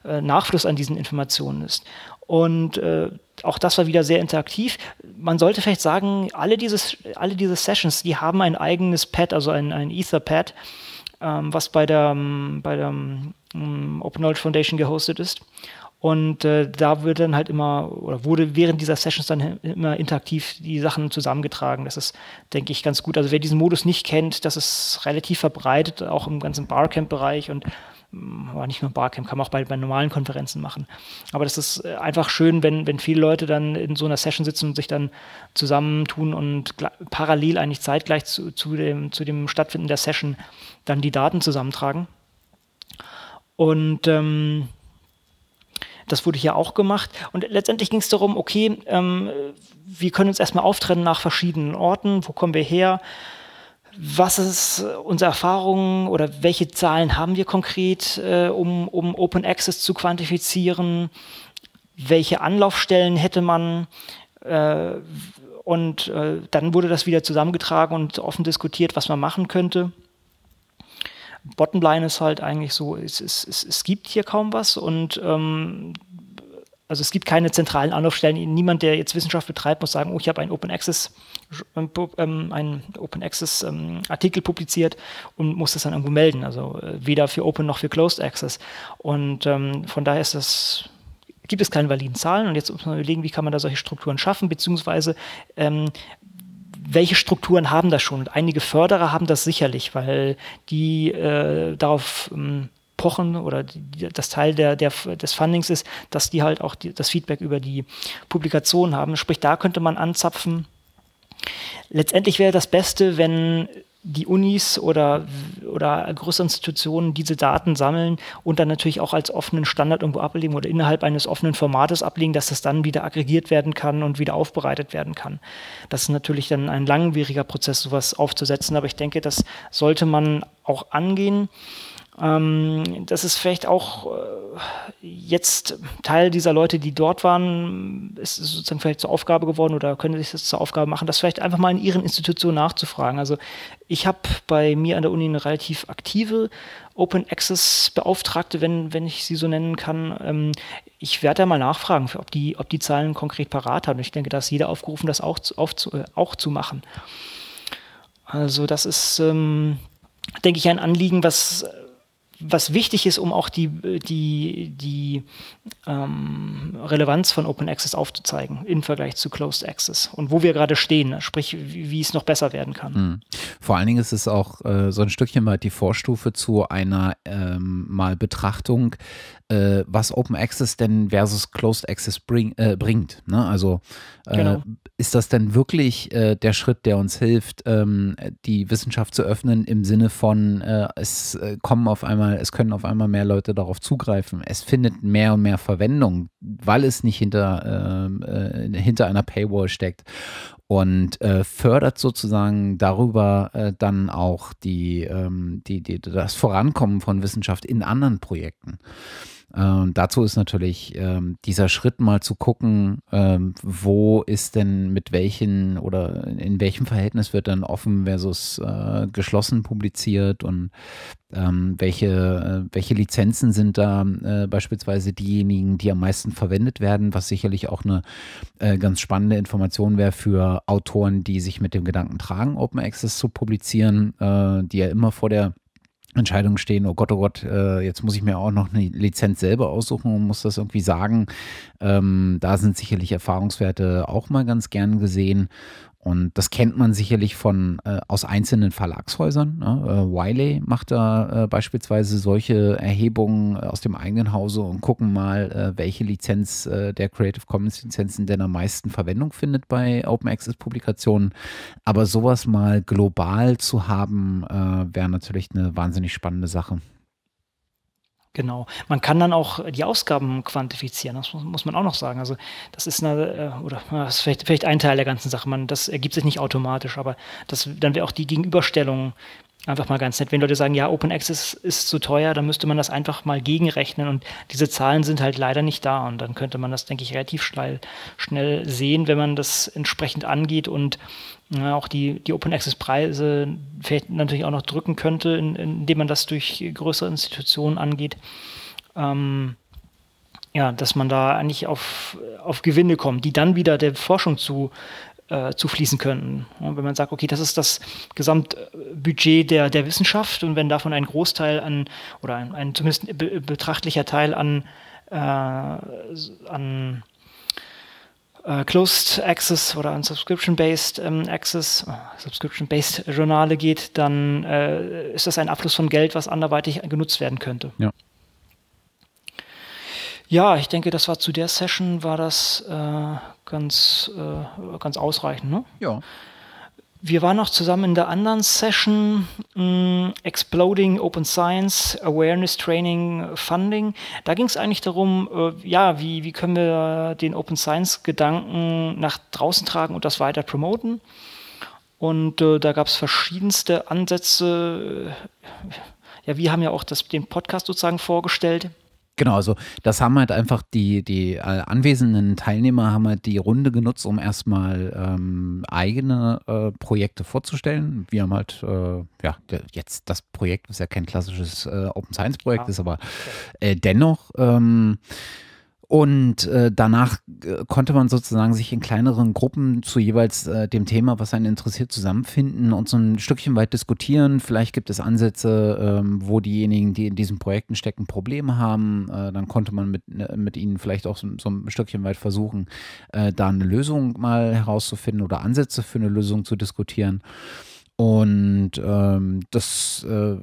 Speaker 2: äh, Nachfluss an diesen Informationen ist. Und äh, auch das war wieder sehr interaktiv. Man sollte vielleicht sagen, alle diese, alle diese Sessions, die haben ein eigenes Pad, also ein, ein Etherpad, ähm, was bei der, bei der um, ähm, Open Knowledge Foundation gehostet ist. Und äh, da wird dann halt immer, oder wurde während dieser Sessions dann immer interaktiv die Sachen zusammengetragen. Das ist, denke ich, ganz gut. Also wer diesen Modus nicht kennt, das ist relativ verbreitet, auch im ganzen Barcamp-Bereich und mm, aber nicht nur Barcamp, kann man auch bei, bei normalen Konferenzen machen. Aber das ist äh, einfach schön, wenn, wenn viele Leute dann in so einer Session sitzen und sich dann zusammentun und parallel eigentlich zeitgleich zu, zu, dem, zu dem Stattfinden der Session dann die Daten zusammentragen. Und ähm, das wurde hier auch gemacht. Und letztendlich ging es darum, okay, ähm, wir können uns erstmal auftrennen nach verschiedenen Orten. Wo kommen wir her? Was ist unsere Erfahrung oder welche Zahlen haben wir konkret, äh, um, um Open Access zu quantifizieren? Welche Anlaufstellen hätte man? Äh, und äh, dann wurde das wieder zusammengetragen und offen diskutiert, was man machen könnte. Bottomline ist halt eigentlich so, es, es, es, es gibt hier kaum was und ähm, also es gibt keine zentralen Anlaufstellen. Niemand, der jetzt Wissenschaft betreibt, muss sagen, oh, ich habe einen Open Access, ähm, ähm einen Open Access ähm, Artikel publiziert und muss das dann irgendwo melden. Also äh, weder für Open noch für Closed Access. Und ähm, von daher ist das gibt es keine validen Zahlen und jetzt muss man überlegen, wie kann man da solche Strukturen schaffen, beziehungsweise ähm, welche Strukturen haben das schon? Und einige Förderer haben das sicherlich, weil die äh, darauf ähm, pochen oder die, das Teil der, der, des Fundings ist, dass die halt auch die, das Feedback über die Publikation haben. Sprich, da könnte man anzapfen. Letztendlich wäre das Beste, wenn die Unis oder, oder größere Institutionen diese Daten sammeln und dann natürlich auch als offenen Standard irgendwo ablegen oder innerhalb eines offenen Formates ablegen, dass das dann wieder aggregiert werden kann und wieder aufbereitet werden kann. Das ist natürlich dann ein langwieriger Prozess, sowas aufzusetzen, aber ich denke, das sollte man auch angehen. Ähm, das ist vielleicht auch äh, jetzt Teil dieser Leute, die dort waren, ist sozusagen vielleicht zur Aufgabe geworden oder können sich das zur Aufgabe machen, das vielleicht einfach mal in ihren Institutionen nachzufragen. Also ich habe bei mir an der Uni eine relativ aktive Open Access Beauftragte, wenn, wenn ich sie so nennen kann. Ähm, ich werde da mal nachfragen, ob die, ob die Zahlen konkret parat haben. Ich denke, da ist jeder aufgerufen, das auch zu, auf, äh, auch zu machen. Also das ist, ähm, denke ich, ein Anliegen, was was wichtig ist, um auch die, die, die ähm, Relevanz von Open Access aufzuzeigen im Vergleich zu Closed Access und wo wir gerade stehen, ne? sprich, wie, es noch besser werden kann. Mhm.
Speaker 1: Vor allen Dingen ist es auch äh, so ein Stückchen weit die Vorstufe zu einer ähm, mal Betrachtung, äh, was Open Access denn versus Closed Access bring, äh, bringt. Ne? Also äh, genau. ist das denn wirklich äh, der Schritt, der uns hilft, ähm, die Wissenschaft zu öffnen im Sinne von, äh, es kommen auf einmal, es können auf einmal mehr Leute darauf zugreifen. Es findet mehr und mehr Verwendung, weil es nicht hinter, ähm, hinter einer Paywall steckt und äh, fördert sozusagen darüber äh, dann auch die, ähm, die, die, das Vorankommen von Wissenschaft in anderen Projekten. Ähm, dazu ist natürlich ähm, dieser Schritt mal zu gucken, ähm, wo ist denn mit welchen oder in welchem Verhältnis wird dann offen versus äh, geschlossen publiziert und ähm, welche, äh, welche Lizenzen sind da äh, beispielsweise diejenigen, die am meisten verwendet werden, was sicherlich auch eine äh, ganz spannende Information wäre für Autoren, die sich mit dem Gedanken tragen, Open Access zu publizieren, äh, die ja immer vor der Entscheidungen stehen, oh Gott, oh Gott, äh, jetzt muss ich mir auch noch eine Lizenz selber aussuchen und muss das irgendwie sagen. Ähm, da sind sicherlich Erfahrungswerte auch mal ganz gern gesehen. Und das kennt man sicherlich von äh, aus einzelnen Verlagshäusern. Ne? Äh, Wiley macht da äh, beispielsweise solche Erhebungen aus dem eigenen Hause und gucken mal, äh, welche Lizenz äh, der Creative Commons Lizenzen denn am meisten Verwendung findet bei Open Access Publikationen. Aber sowas mal global zu haben, äh, wäre natürlich eine wahnsinnig spannende Sache.
Speaker 2: Genau. Man kann dann auch die Ausgaben quantifizieren, das muss, muss man auch noch sagen. Also das ist eine, äh, oder das ist vielleicht, vielleicht ein Teil der ganzen Sache. Man, das ergibt sich nicht automatisch, aber das, dann wäre auch die Gegenüberstellung einfach mal ganz nett. Wenn Leute sagen, ja, Open Access ist zu teuer, dann müsste man das einfach mal gegenrechnen und diese Zahlen sind halt leider nicht da und dann könnte man das, denke ich, relativ schnell, schnell sehen, wenn man das entsprechend angeht und ja, auch die, die Open Access Preise vielleicht natürlich auch noch drücken könnte, in, indem man das durch größere Institutionen angeht. Ähm, ja, dass man da eigentlich auf, auf Gewinne kommt, die dann wieder der Forschung zu, äh, zufließen könnten. Ja, wenn man sagt, okay, das ist das Gesamtbudget der, der Wissenschaft und wenn davon ein Großteil an, oder ein, ein zumindest be betrachtlicher Teil an, äh, an äh, Closed Access oder an Subscription-Based ähm, Access, äh, Subscription-Based Journale geht, dann äh, ist das ein Abfluss von Geld, was anderweitig genutzt werden könnte.
Speaker 1: Ja.
Speaker 2: Ja, ich denke, das war zu der Session war das äh, ganz, äh, ganz ausreichend. Ne?
Speaker 1: Ja.
Speaker 2: Wir waren noch zusammen in der anderen Session mh, mm, Exploding Open Science Awareness Training Funding. Da ging es eigentlich darum, äh, ja, wie, wie können wir den Open Science Gedanken nach draußen tragen und das weiter promoten. Und äh, da gab es verschiedenste Ansätze. Ja, wir haben ja auch das, den Podcast sozusagen vorgestellt.
Speaker 1: Genau, also das haben halt einfach die, die äh, anwesenden Teilnehmer haben halt die Runde genutzt, um erstmal ähm, eigene äh, Projekte vorzustellen. Wir haben halt, äh, ja, jetzt das Projekt, was ja kein klassisches äh, Open Science Projekt ja. ist, aber äh, dennoch ähm, und äh, danach äh, konnte man sozusagen sich in kleineren Gruppen zu jeweils äh, dem Thema, was einen interessiert, zusammenfinden und so ein Stückchen weit diskutieren. Vielleicht gibt es Ansätze, ähm, wo diejenigen, die in diesen Projekten stecken, Probleme haben. Äh, dann konnte man mit, äh, mit ihnen vielleicht auch so, so ein Stückchen weit versuchen, äh, da eine Lösung mal herauszufinden oder Ansätze für eine Lösung zu diskutieren. Und ähm, das äh,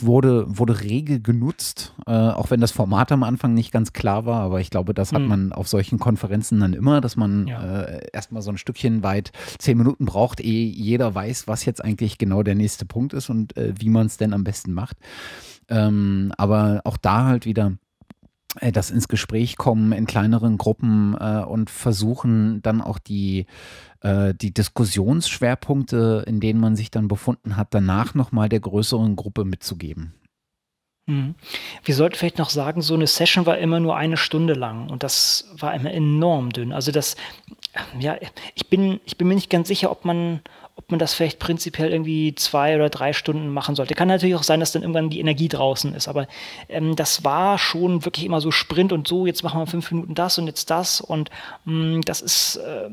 Speaker 1: wurde, wurde rege genutzt, äh, auch wenn das Format am Anfang nicht ganz klar war. Aber ich glaube, das hat mhm. man auf solchen Konferenzen dann immer, dass man ja. äh, erstmal so ein Stückchen weit zehn Minuten braucht, ehe jeder weiß, was jetzt eigentlich genau der nächste Punkt ist und äh, wie man es denn am besten macht. Ähm, aber auch da halt wieder das ins Gespräch kommen in kleineren Gruppen äh, und versuchen dann auch die, äh, die Diskussionsschwerpunkte, in denen man sich dann befunden hat, danach nochmal der größeren Gruppe mitzugeben.
Speaker 2: Mhm. Wir sollten vielleicht noch sagen, so eine Session war immer nur eine Stunde lang und das war immer enorm dünn. Also das, ja, ich bin, ich bin mir nicht ganz sicher, ob man, ob man das vielleicht prinzipiell irgendwie zwei oder drei Stunden machen sollte. Kann natürlich auch sein, dass dann irgendwann die Energie draußen ist, aber ähm, das war schon wirklich immer so Sprint und so, jetzt machen wir fünf Minuten das und jetzt das und mh, mm, das ist, äh,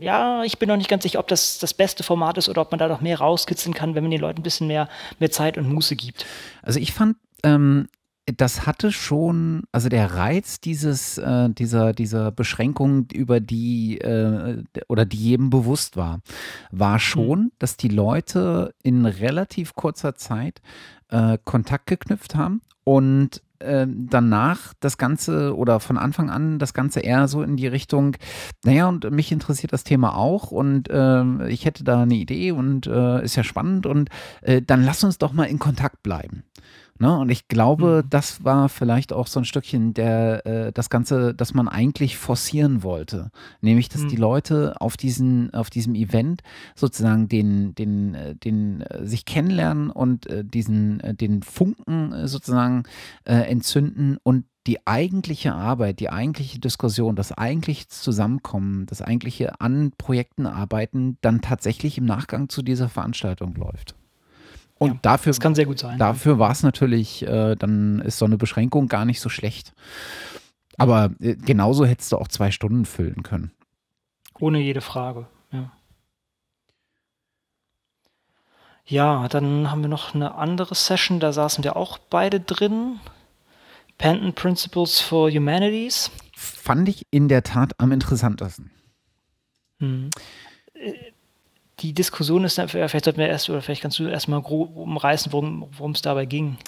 Speaker 2: ja, ich bin noch nicht ganz sicher, ob das das beste Format ist oder ob man da noch mehr rauskitzeln kann, wenn man den Leuten ein bisschen mehr, mehr Zeit und Muße gibt.
Speaker 1: Also ich fand ähm, das hatte schon, also der Reiz dieses, äh, dieser, dieser Beschränkung, über die äh, oder die jedem bewusst war, war schon, mhm. dass die Leute in relativ kurzer Zeit äh, Kontakt geknüpft haben und äh, danach das Ganze oder von Anfang an das Ganze eher so in die Richtung, naja, und mich interessiert das Thema auch und äh, ich hätte da eine Idee und äh, ist ja spannend und äh, dann lass uns doch mal in Kontakt bleiben. Ne? Und ich glaube, mhm. das war vielleicht auch so ein Stückchen der, äh, das Ganze, das man eigentlich forcieren wollte. Nämlich, dass mhm. die Leute auf diesen, auf diesem Event sozusagen den, den, äh, den, äh, sich kennenlernen und äh, diesen, äh, den Funken äh, sozusagen entzünden und die eigentliche Arbeit, die eigentliche Diskussion, das eigentliche Zusammenkommen, das eigentliche an Projekten arbeiten dann tatsächlich im Nachgang zu dieser Veranstaltung läuft. Und ja, dafür,
Speaker 2: das kann sehr gut sein.
Speaker 1: Dafür war es natürlich, äh, dann ist so eine Beschränkung gar nicht so schlecht. Aber äh, genauso hättest du auch zwei Stunden füllen können.
Speaker 2: Ohne jede Frage, ja. Ja, dann haben wir noch eine andere Session, da saßen wir auch beide drin. Penton Principles for Humanities.
Speaker 1: Fand ich in der Tat am interessantesten.
Speaker 2: Hm die Diskussion ist, vielleicht sollten wir erst, oder vielleicht kannst du erstmal grob umreißen, worum es dabei ging.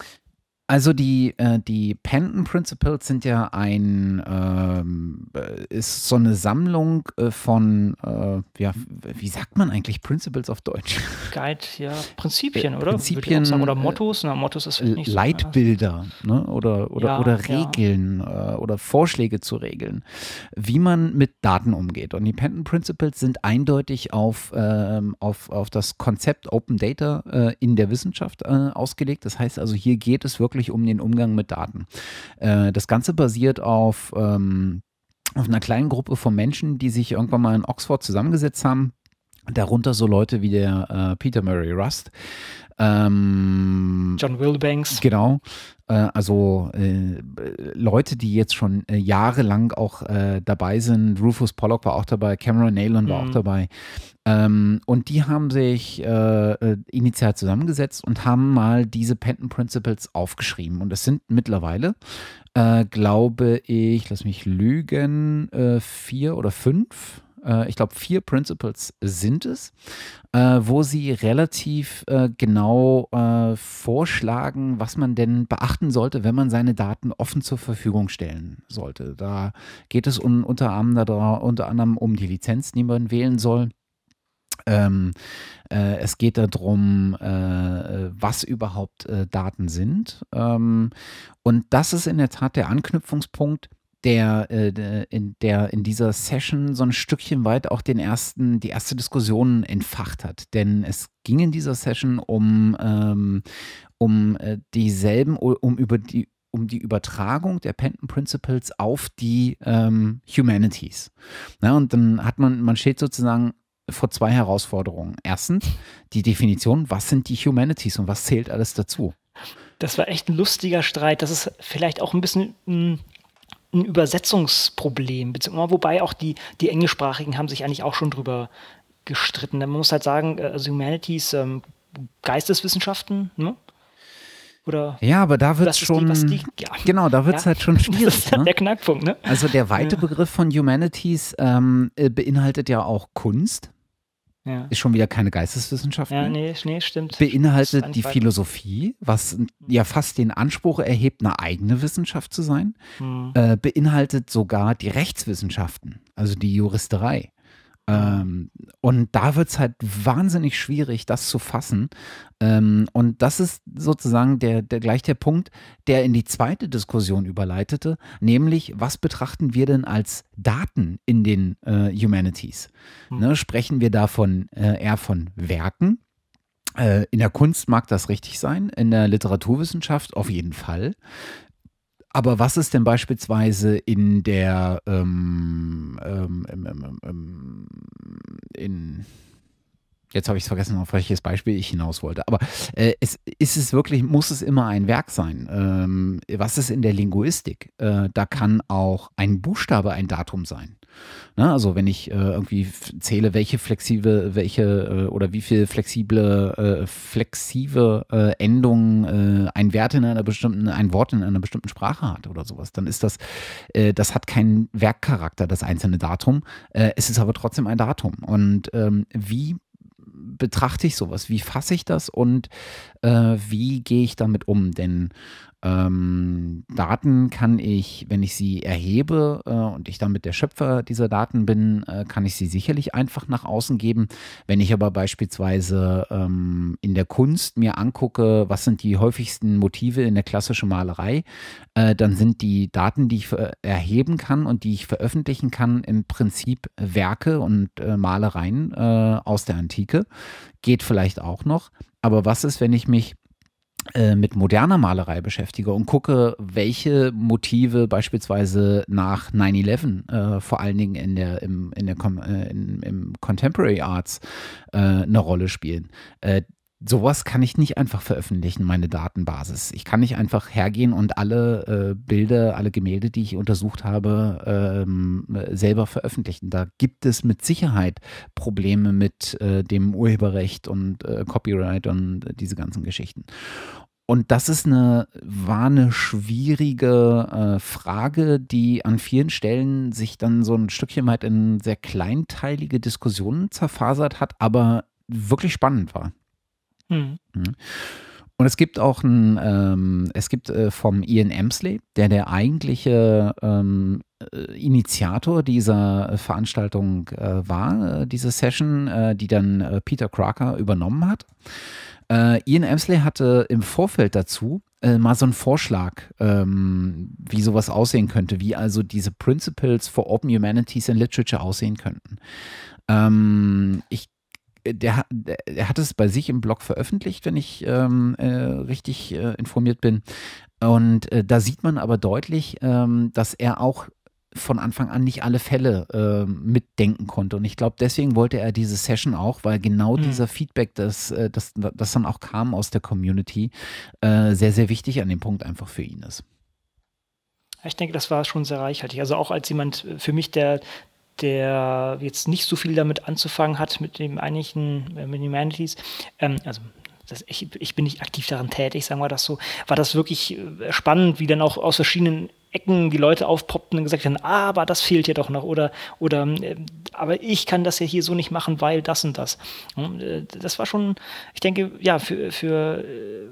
Speaker 1: Also die, äh, die Penton Principles sind ja ein, ähm, äh, ist so eine Sammlung äh, von, äh, ja, wie sagt man eigentlich Principles auf Deutsch?
Speaker 2: Guide, ja, Prinzipien, oder?
Speaker 1: Prinzipien.
Speaker 2: Sagen, oder Mottos, na, Mottos ist
Speaker 1: nicht so Leitbilder, ne? oder, oder, ja, oder Regeln ja. Äh, oder Vorschläge zu Regeln, wie man mit Daten umgeht. Und die Penton Principles sind eindeutig auf, ähm, auf, auf das Konzept Open Data äh, in der Wissenschaft ausgelegt. Das heißt also, hier geht es wirklich wirklich um den Umgang mit Daten. Äh, das Ganze basiert auf, ähm, auf einer kleinen Gruppe von Menschen, die sich irgendwann mal in Oxford zusammengesetzt haben. Darunter so Leute wie der äh, Peter Murray Rust.
Speaker 2: Ähm, John Wilbanks.
Speaker 1: Genau. Äh, also äh, Leute, die jetzt schon äh, jahrelang auch dabei sind. Rufus Pollock war auch dabei, Cameron Nayland war mhm. auch dabei. Ähm, und die haben sich äh, äh, initial zusammengesetzt und haben mal diese Penton Principles aufgeschrieben. Und das sind mittlerweile, äh, glaube ich, lass mich lügen, äh, vier oder fünf. Äh, ich glaube, vier Principles sind es, äh, wo sie relativ genau vorschlagen, was man denn beachten sollte, wenn man seine Daten offen zur Verfügung stellen sollte. Da geht es unter anderem um die Lizenz, die man wählen soll ähm, äh, es geht darum, äh, was überhaupt äh, Daten sind. Ähm, und das ist in der Tat der Anknüpfungspunkt, der, äh, in, der in dieser Session so ein Stückchen weit auch den ersten, die erste Diskussion entfacht hat. Denn es ging in dieser Session um, ähm, um äh, dieselben, um über die um die Übertragung der Penton Principles auf die ähm, Humanities. Ja, und dann hat man, man steht sozusagen vor zwei Herausforderungen. Erstens die Definition, was sind die Humanities und was zählt alles dazu?
Speaker 2: Das war echt ein lustiger Streit. Das ist vielleicht auch ein bisschen ein, ein Übersetzungsproblem, wobei auch die, die Englischsprachigen haben sich eigentlich auch schon drüber gestritten. Man muss halt sagen, äh, also Humanities, ähm, Geisteswissenschaften, ne? Oder
Speaker 1: ja, aber da wird es schon. Die, ja. Genau, da wird es ja. halt schon schwierig. Das ist
Speaker 2: ne? der Knackpunkt, ne?
Speaker 1: Also der weite ja. Begriff von Humanities ähm, äh, beinhaltet ja auch Kunst. Ja. ist schon wieder keine Geisteswissenschaft
Speaker 2: ja, Nee, nee, stimmt.
Speaker 1: Beinhaltet die Philosophie, was ja fast den Anspruch erhebt, eine eigene Wissenschaft zu sein. Hm. Äh, beinhaltet sogar die Rechtswissenschaften, also die Juristerei. Ähm, und da wird es halt wahnsinnig schwierig, das zu fassen. Ähm, und das ist sozusagen der, der gleich der Punkt, der in die zweite Diskussion überleitete, nämlich was betrachten wir denn als Daten in den äh, Humanities? Hm. Ne, sprechen wir davon äh, eher von Werken? Äh, in der Kunst mag das richtig sein, in der Literaturwissenschaft auf jeden Fall. Aber was ist denn beispielsweise in der ähm, ähm, ähm, ähm in Jetzt habe ich es vergessen, auf welches Beispiel ich hinaus wollte. Aber äh, es, ist es wirklich, muss es immer ein Werk sein? Ähm, was ist in der Linguistik? Äh, da kann auch ein Buchstabe ein Datum sein. Ne? Also wenn ich äh, irgendwie zähle, welche flexible, welche äh, oder wie viel flexible, äh, flexive äh, Endungen äh, ein Wert in einer bestimmten, ein Wort in einer bestimmten Sprache hat oder sowas, dann ist das, äh, das hat keinen Werkcharakter, das einzelne Datum. es ist aber trotzdem ein Datum. Und ähm, wie betrachte ich sowas? Wie fasse ich das und äh, wie gehe ich damit um? Denn ähm, Daten kann ich, wenn ich sie erhebe äh, und ich damit der Schöpfer dieser Daten bin, äh, kann ich sie sicherlich einfach nach außen geben. Wenn ich aber beispielsweise ähm, in der Kunst mir angucke, was sind die häufigsten Motive in der klassischen Malerei, äh, dann sind die Daten, die ich erheben kann und die ich veröffentlichen kann, im Prinzip Werke und äh, Malereien äh, aus der Antike. Geht vielleicht auch noch. Aber was ist, wenn ich mich mit moderner Malerei beschäftige und gucke, welche Motive beispielsweise nach 9-11 äh, vor allen Dingen in der, im, in der, äh, in, im Contemporary Arts äh, eine Rolle spielen. Sowas kann ich nicht einfach veröffentlichen, meine Datenbasis. Ich kann nicht einfach hergehen und alle äh, Bilder, alle Gemälde, die ich untersucht habe, ähm, selber veröffentlichen. Da gibt es mit Sicherheit Probleme mit äh, dem Urheberrecht und äh, Copyright und diese ganzen Geschichten. Und das ist eine, war eine schwierige äh, Frage, die an vielen Stellen sich dann so ein Stückchen weit in sehr kleinteilige Diskussionen zerfasert hat, aber wirklich spannend war. Mhm. Und es gibt auch ein, ähm, es gibt äh, vom Ian Emsley, der der eigentliche ähm, äh, Initiator dieser Veranstaltung äh, war, äh, diese Session, äh, die dann äh, Peter Crocker übernommen hat. Ian Emsley hatte im Vorfeld dazu mal so einen Vorschlag, ähm, wie sowas aussehen könnte, wie also diese Principles for Open Humanities in Literature aussehen könnten. Ähm, ich der, der, hat es bei sich im Blog veröffentlicht, wenn ich ähm, äh, richtig äh, informiert bin. Und äh, da sieht man aber deutlich, ähm, dass er auch von Anfang an nicht alle Fälle äh, mitdenken konnte. Und ich glaube, deswegen wollte er diese Session auch, weil genau mhm. dieser Feedback, das, äh, das, das dann auch kam aus der Community, äh, sehr, sehr wichtig an dem Punkt einfach für ihn ist.
Speaker 2: Ich denke, das war schon sehr reichhaltig. Also auch als jemand für mich, der der jetzt nicht so viel damit anzufangen hat mit dem eigentlichen, äh, mit den Humanities, ähm, also das, ich, ich, bin nicht aktiv daran tätig, sagen wir das so, war das wirklich äh, spannend, wie dann auch aus verschiedenen Ecken die Leute aufpoppten und gesagt haben, ah, aber das fehlt ja doch noch oder, oder äh, aber ich kann das ja hier so nicht machen, weil das und das. Äh, das war schon, ich denke, ja, für, für,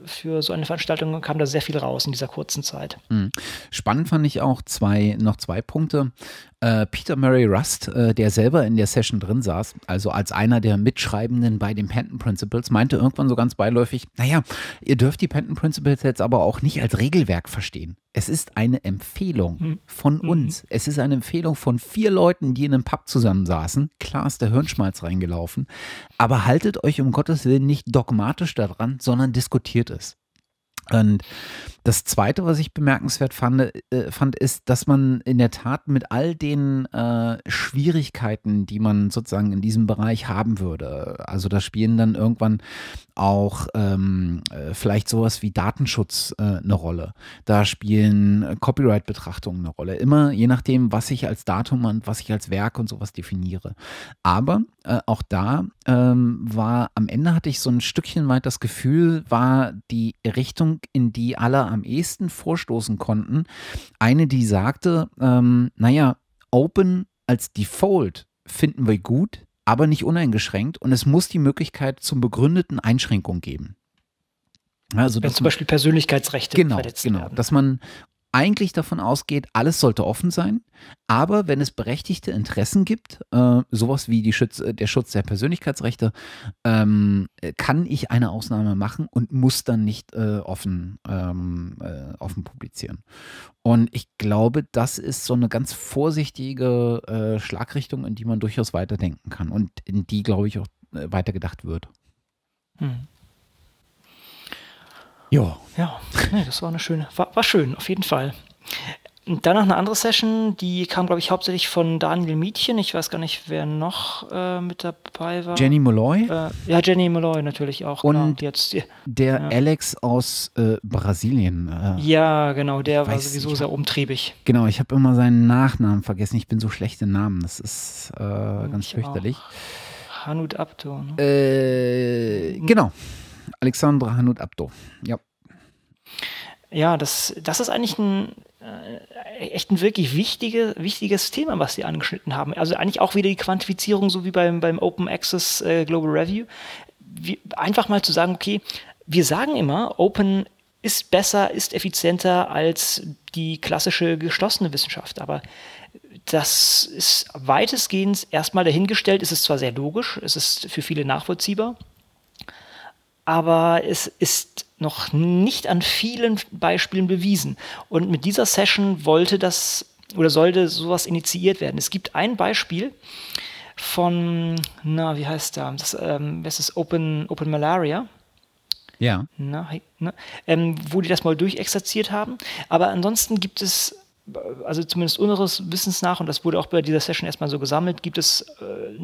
Speaker 2: für so eine Veranstaltung kam da sehr viel raus in dieser kurzen Zeit.
Speaker 1: Mhm. Spannend fand ich auch zwei, noch zwei Punkte. Äh, Peter Murray Rust, äh, der selber in der Session drin saß, also als einer der Mitschreibenden bei den Penton Principles, meinte irgendwann so ganz beiläufig, naja, ihr dürft die Penton Principles jetzt aber auch nicht als Regelwerk verstehen. Es ist eine Empfehlung hm. von hm. uns. Es ist eine Empfehlung von vier Leuten, die in einem Pub zusammensaßen. Klar ist der Hirnschmalz reingelaufen. Aber haltet euch um Gottes Willen nicht dogmatisch daran, sondern diskutiert es. Und das Zweite, was ich bemerkenswert fand, äh, fand, ist, dass man in der Tat mit all den äh, Schwierigkeiten, die man sozusagen in diesem Bereich haben würde, also da spielen dann irgendwann auch ähm, äh, vielleicht sowas wie Datenschutz äh, eine Rolle. Da spielen Copyright-Betrachtungen eine Rolle. Immer je nachdem, was ich als Datum und was ich als Werk und sowas definiere. Aber äh, auch da ähm, war am Ende hatte ich so ein Stückchen weit das Gefühl, war die Richtung, in die alle am ehesten vorstoßen konnten, eine, die sagte, ähm, naja, Open als Default finden wir gut, aber nicht uneingeschränkt. Und es muss die Möglichkeit zum begründeten Einschränkung geben.
Speaker 2: Also, Wenn zum Beispiel Persönlichkeitsrechte
Speaker 1: genau,
Speaker 2: verletzt
Speaker 1: genau,
Speaker 2: werden.
Speaker 1: Dass man eigentlich davon ausgeht, alles sollte offen sein, aber wenn es berechtigte Interessen gibt, äh, sowas wie die Schutz, der Schutz der Persönlichkeitsrechte, ähm, kann ich eine Ausnahme machen und muss dann nicht äh, offen, ähm, äh, offen publizieren. Und ich glaube, das ist so eine ganz vorsichtige äh, Schlagrichtung, in die man durchaus weiterdenken kann und in die, glaube ich, auch äh, weitergedacht wird. Hm.
Speaker 2: Ja. Ja, nee, das war eine schöne, war, war schön, auf jeden Fall. Und dann noch eine andere Session, die kam, glaube ich, hauptsächlich von Daniel Mietchen. Ich weiß gar nicht, wer noch äh, mit dabei war.
Speaker 1: Jenny Molloy.
Speaker 2: Äh, ja, Jenny Molloy natürlich auch.
Speaker 1: Und genau, jetzt, der ja. Alex aus äh, Brasilien.
Speaker 2: Äh, ja, genau, der war sowieso sehr umtriebig.
Speaker 1: Genau, ich habe immer seinen Nachnamen vergessen. Ich bin so schlecht in Namen. Das ist äh, ganz ich fürchterlich.
Speaker 2: Auch. Hanut Abdo.
Speaker 1: Ne? Äh, genau. Alexandra Hanut Abdo. Ja.
Speaker 2: Ja, das, das ist eigentlich ein äh, echt ein wirklich wichtige, wichtiges Thema, was Sie angeschnitten haben. Also eigentlich auch wieder die Quantifizierung, so wie beim, beim Open Access äh, Global Review. Wie, einfach mal zu sagen, okay, wir sagen immer, Open ist besser, ist effizienter als die klassische geschlossene Wissenschaft. Aber das ist weitestgehend erstmal dahingestellt. Es ist zwar sehr logisch, es ist für viele nachvollziehbar, aber es ist noch nicht an vielen Beispielen bewiesen. Und mit dieser Session wollte das oder sollte sowas initiiert werden. Es gibt ein Beispiel von, na, wie heißt der? Das, ähm, das ist Open, Open Malaria.
Speaker 1: Ja.
Speaker 2: Na, na, ähm, wo die das mal durchexerziert haben. Aber ansonsten gibt es also zumindest unseres Wissens nach, und das wurde auch bei dieser Session erstmal so gesammelt, gibt es äh,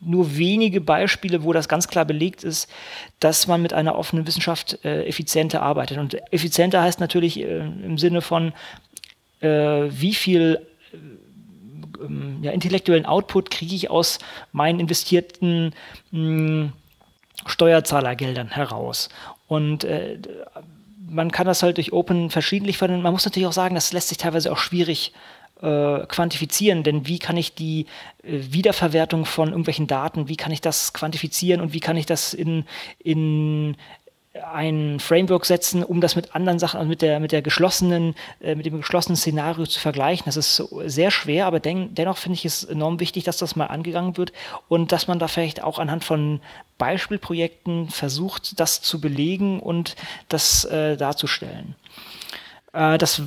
Speaker 2: nur wenige Beispiele, wo das ganz klar belegt ist, dass man mit einer offenen Wissenschaft äh, effizienter arbeitet. Und effizienter heißt natürlich äh, im Sinne von, äh, wie viel äh, ähm, ja, intellektuellen Output kriege ich aus meinen investierten mh, Steuerzahlergeldern heraus. Und äh, man kann das halt durch Open verschiedentlich verwenden. Man muss natürlich auch sagen, das lässt sich teilweise auch schwierig äh, quantifizieren, denn wie kann ich die äh, Wiederverwertung von irgendwelchen Daten, wie kann ich das quantifizieren und wie kann ich das in, in ein Framework setzen, um das mit anderen Sachen, also mit der, mit der geschlossenen, äh, mit dem geschlossenen Szenario zu vergleichen. Das ist sehr schwer, aber den, dennoch finde ich es enorm wichtig, dass das mal angegangen wird und dass man da vielleicht auch anhand von Beispielprojekten versucht, das zu belegen und das äh, darzustellen. Äh, das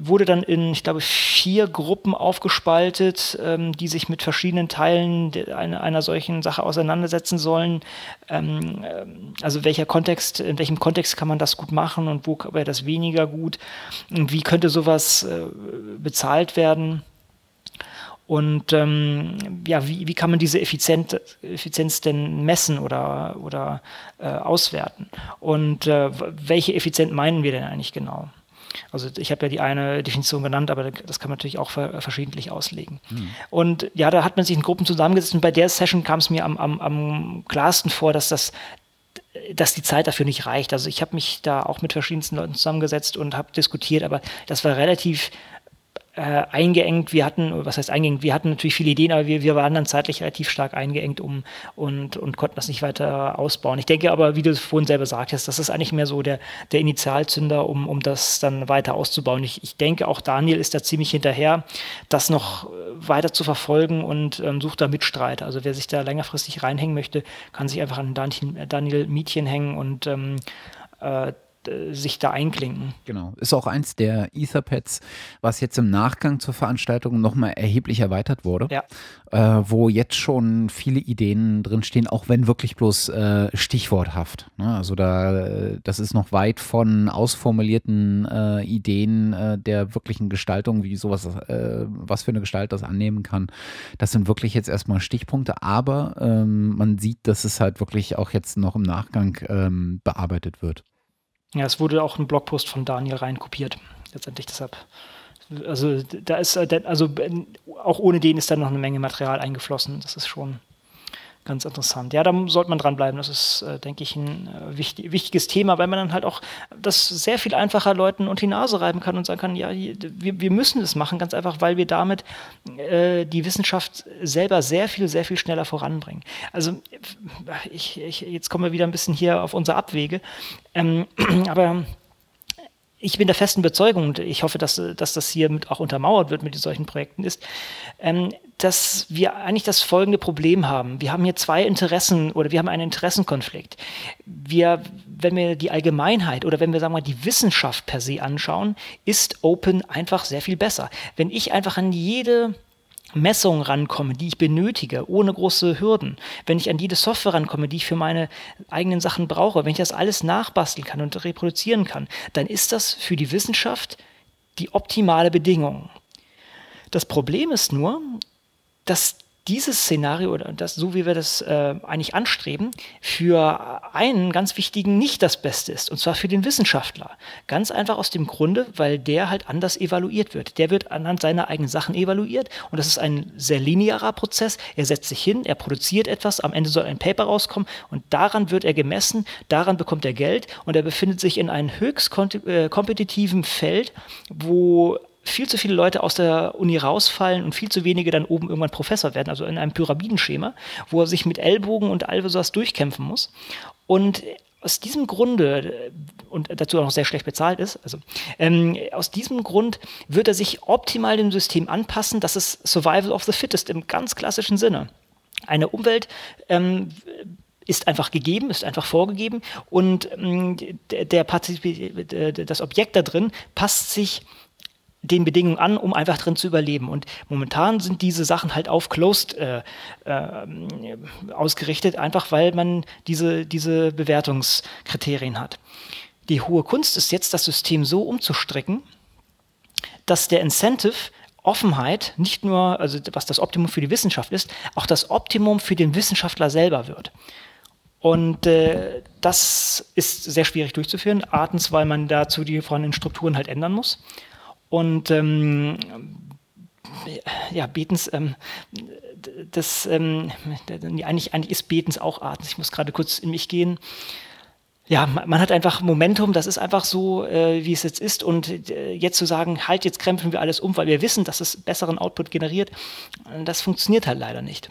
Speaker 2: wurde dann in, ich glaube, vier Gruppen aufgespaltet, ähm, die sich mit verschiedenen Teilen einer, solchen Sache auseinandersetzen sollen. Ähm, ähm, also welcher Kontext, in welchem Kontext kann man das gut machen und wo wäre das weniger gut? Wie könnte sowas äh, bezahlt werden? Und ähm, ja, wie, wie kann man diese Effizient, Effizienz denn messen oder, oder äh, auswerten? Und äh, welche Effizient meinen wir denn eigentlich genau? Also ich habe ja die eine Definition genannt, aber das kann man natürlich auch verschiedentlich auslegen. Mhm. Und ja, da hat man sich in Gruppen zusammengesetzt und bei der Session kam es mir am, am, am klarsten vor, dass das dass die Zeit dafür nicht reicht. Also ich habe mich da auch mit verschiedensten Leuten zusammengesetzt und habe diskutiert, aber das war relativ äh, eingeengt. Wir hatten, was heißt eingeengt? Wir hatten natürlich viele Ideen, aber wir, wir waren dann zeitlich relativ stark eingeengt um und, und konnten das nicht weiter ausbauen. Ich denke aber, wie du es vorhin selber sagtest, das ist eigentlich mehr so der, der Initialzünder, um, um das dann weiter auszubauen. Ich, ich denke, auch Daniel ist da ziemlich hinterher, das noch weiter zu verfolgen und ähm, sucht da Mitstreiter. Also wer sich da längerfristig reinhängen möchte, kann sich einfach an Daniel, Daniel Mietchen hängen und ähm, äh, äh, sich da einklinken.
Speaker 1: Genau. Ist auch eins der Etherpads, was jetzt im Nachgang zur Veranstaltung nochmal erheblich erweitert wurde.
Speaker 2: Ja.
Speaker 1: Äh, wo jetzt schon viele Ideen drinstehen, auch wenn wirklich bloß äh, stichworthaft. Ne? Also da, das ist noch weit von ausformulierten äh, Ideen äh, der wirklichen Gestaltung, wie sowas, was für eine Gestalt das annehmen kann. Das sind wirklich jetzt erstmal Stichpunkte, aber ähm, man sieht, dass es halt wirklich auch jetzt noch im Nachgang ähm, bearbeitet wird.
Speaker 2: Ja, es wurde auch ein Blogpost von Daniel reinkopiert. Letztendlich deshalb. Also da ist, äh, also auch ohne den ist da noch eine Menge Material eingeflossen. Das ist schon Ganz interessant. Ja, da sollte man dranbleiben. Das ist, äh, denke ich, ein äh, wichtig, wichtiges Thema, weil man dann halt auch das sehr viel einfacher Leuten unter die Nase reiben kann und sagen kann, ja, wir, wir müssen das machen, ganz einfach, weil wir damit äh, die Wissenschaft selber sehr viel, sehr viel schneller voranbringen. Also ich, ich, jetzt kommen wir wieder ein bisschen hier auf unsere Abwege. Ähm, aber ich bin der festen Überzeugung, und ich hoffe, dass, dass das hier mit auch untermauert wird mit solchen Projekten, ist, ähm, dass wir eigentlich das folgende Problem haben. Wir haben hier zwei Interessen oder wir haben einen Interessenkonflikt. Wir, wenn wir die Allgemeinheit oder wenn wir sagen wir mal die Wissenschaft per se anschauen, ist Open einfach sehr viel besser. Wenn ich einfach an jede Messungen rankomme, die ich benötige, ohne große Hürden, wenn ich an jede Software rankomme, die ich für meine eigenen Sachen brauche, wenn ich das alles nachbasteln kann und reproduzieren kann, dann ist das für die Wissenschaft die optimale Bedingung. Das Problem ist nur, dass dieses Szenario oder das, so wie wir das äh, eigentlich anstreben, für einen ganz wichtigen nicht das Beste ist, und zwar für den Wissenschaftler. Ganz einfach aus dem Grunde, weil der halt anders evaluiert wird. Der wird anhand seiner eigenen Sachen evaluiert und das ist ein sehr linearer Prozess. Er setzt sich hin, er produziert etwas, am Ende soll ein Paper rauskommen und daran wird er gemessen, daran bekommt er Geld und er befindet sich in einem höchst äh, kompetitiven Feld, wo viel zu viele Leute aus der Uni rausfallen und viel zu wenige dann oben irgendwann Professor werden, also in einem Pyramidenschema, wo er sich mit Ellbogen und all sowas durchkämpfen muss. Und aus diesem Grunde, und dazu auch noch sehr schlecht bezahlt ist, also ähm, aus diesem Grund wird er sich optimal dem System anpassen. Das ist Survival of the Fittest im ganz klassischen Sinne. Eine Umwelt ähm, ist einfach gegeben, ist einfach vorgegeben und ähm, der, der das Objekt da drin passt sich den Bedingungen an, um einfach drin zu überleben. Und momentan sind diese Sachen halt auf Closed äh, äh, ausgerichtet, einfach weil man diese, diese Bewertungskriterien hat. Die hohe Kunst ist jetzt, das System so umzustricken, dass der Incentive Offenheit nicht nur, also was das Optimum für die Wissenschaft ist, auch das Optimum für den Wissenschaftler selber wird. Und äh, das ist sehr schwierig durchzuführen. Artens, weil man dazu die vorhandenen Strukturen halt ändern muss. Und ähm, ja, Betens, ähm, das, ähm, eigentlich, eigentlich ist Betens auch Arten. Ich muss gerade kurz in mich gehen. Ja, man hat einfach Momentum, das ist einfach so, äh, wie es jetzt ist. Und äh, jetzt zu sagen, halt, jetzt krempeln wir alles um, weil wir wissen, dass es besseren Output generiert, das funktioniert halt leider nicht.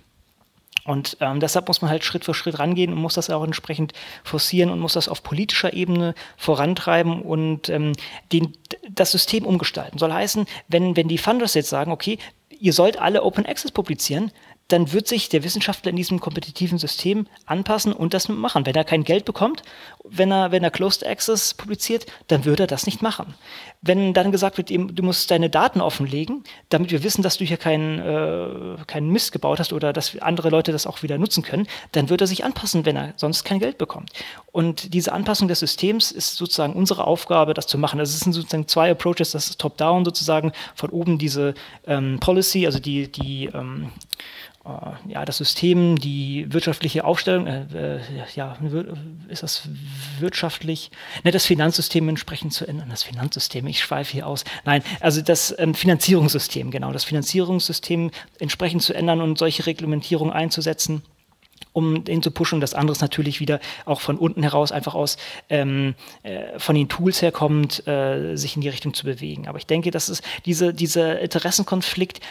Speaker 2: Und ähm, deshalb muss man halt Schritt für Schritt rangehen und muss das auch entsprechend forcieren und muss das auf politischer Ebene vorantreiben und ähm, den, das System umgestalten. Soll heißen, wenn, wenn die Funders jetzt sagen, okay, ihr sollt alle Open Access publizieren, dann wird sich der Wissenschaftler in diesem kompetitiven System anpassen und das machen. Wenn er kein Geld bekommt, wenn er, wenn er Closed Access publiziert, dann würde er das nicht machen. Wenn dann gesagt wird, du musst deine Daten offenlegen, damit wir wissen, dass du hier keinen, äh, keinen Mist gebaut hast oder dass andere Leute das auch wieder nutzen können, dann wird er sich anpassen, wenn er sonst kein Geld bekommt. Und diese Anpassung des Systems ist sozusagen unsere Aufgabe, das zu machen. Das sind sozusagen zwei Approaches, das ist top-down sozusagen, von oben diese ähm, Policy, also die, die ähm, äh, ja, das System, die wirtschaftliche Aufstellung, äh, äh, ja, ist das wirtschaftlich, ne, das Finanzsystem entsprechend zu ändern. Das Finanzsystem, ich schweife hier aus. Nein, also das ähm, Finanzierungssystem, genau, das Finanzierungssystem entsprechend zu ändern und solche Reglementierungen einzusetzen um den zu pushen. Das andere ist natürlich wieder auch von unten heraus, einfach aus ähm, äh, von den Tools herkommend, äh, sich in die Richtung zu bewegen. Aber ich denke, dass es diese, dieser Interessenkonflikt,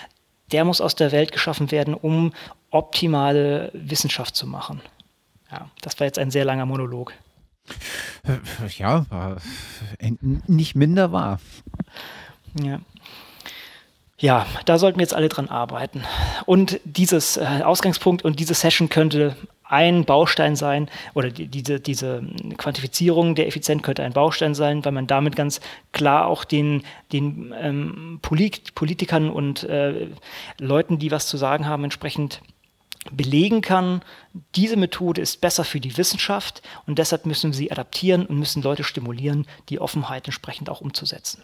Speaker 2: der muss aus der Welt geschaffen werden, um optimale Wissenschaft zu machen. Ja, das war jetzt ein sehr langer Monolog.
Speaker 1: Ja, war nicht minder wahr.
Speaker 2: Ja. Ja, da sollten wir jetzt alle dran arbeiten. Und dieses äh, Ausgangspunkt und diese Session könnte ein Baustein sein oder die, diese, diese Quantifizierung der Effizienz könnte ein Baustein sein, weil man damit ganz klar auch den, den ähm, Polit Politikern und äh, Leuten, die was zu sagen haben, entsprechend belegen kann, diese Methode ist besser für die Wissenschaft und deshalb müssen wir sie adaptieren und müssen Leute stimulieren, die Offenheit entsprechend auch umzusetzen.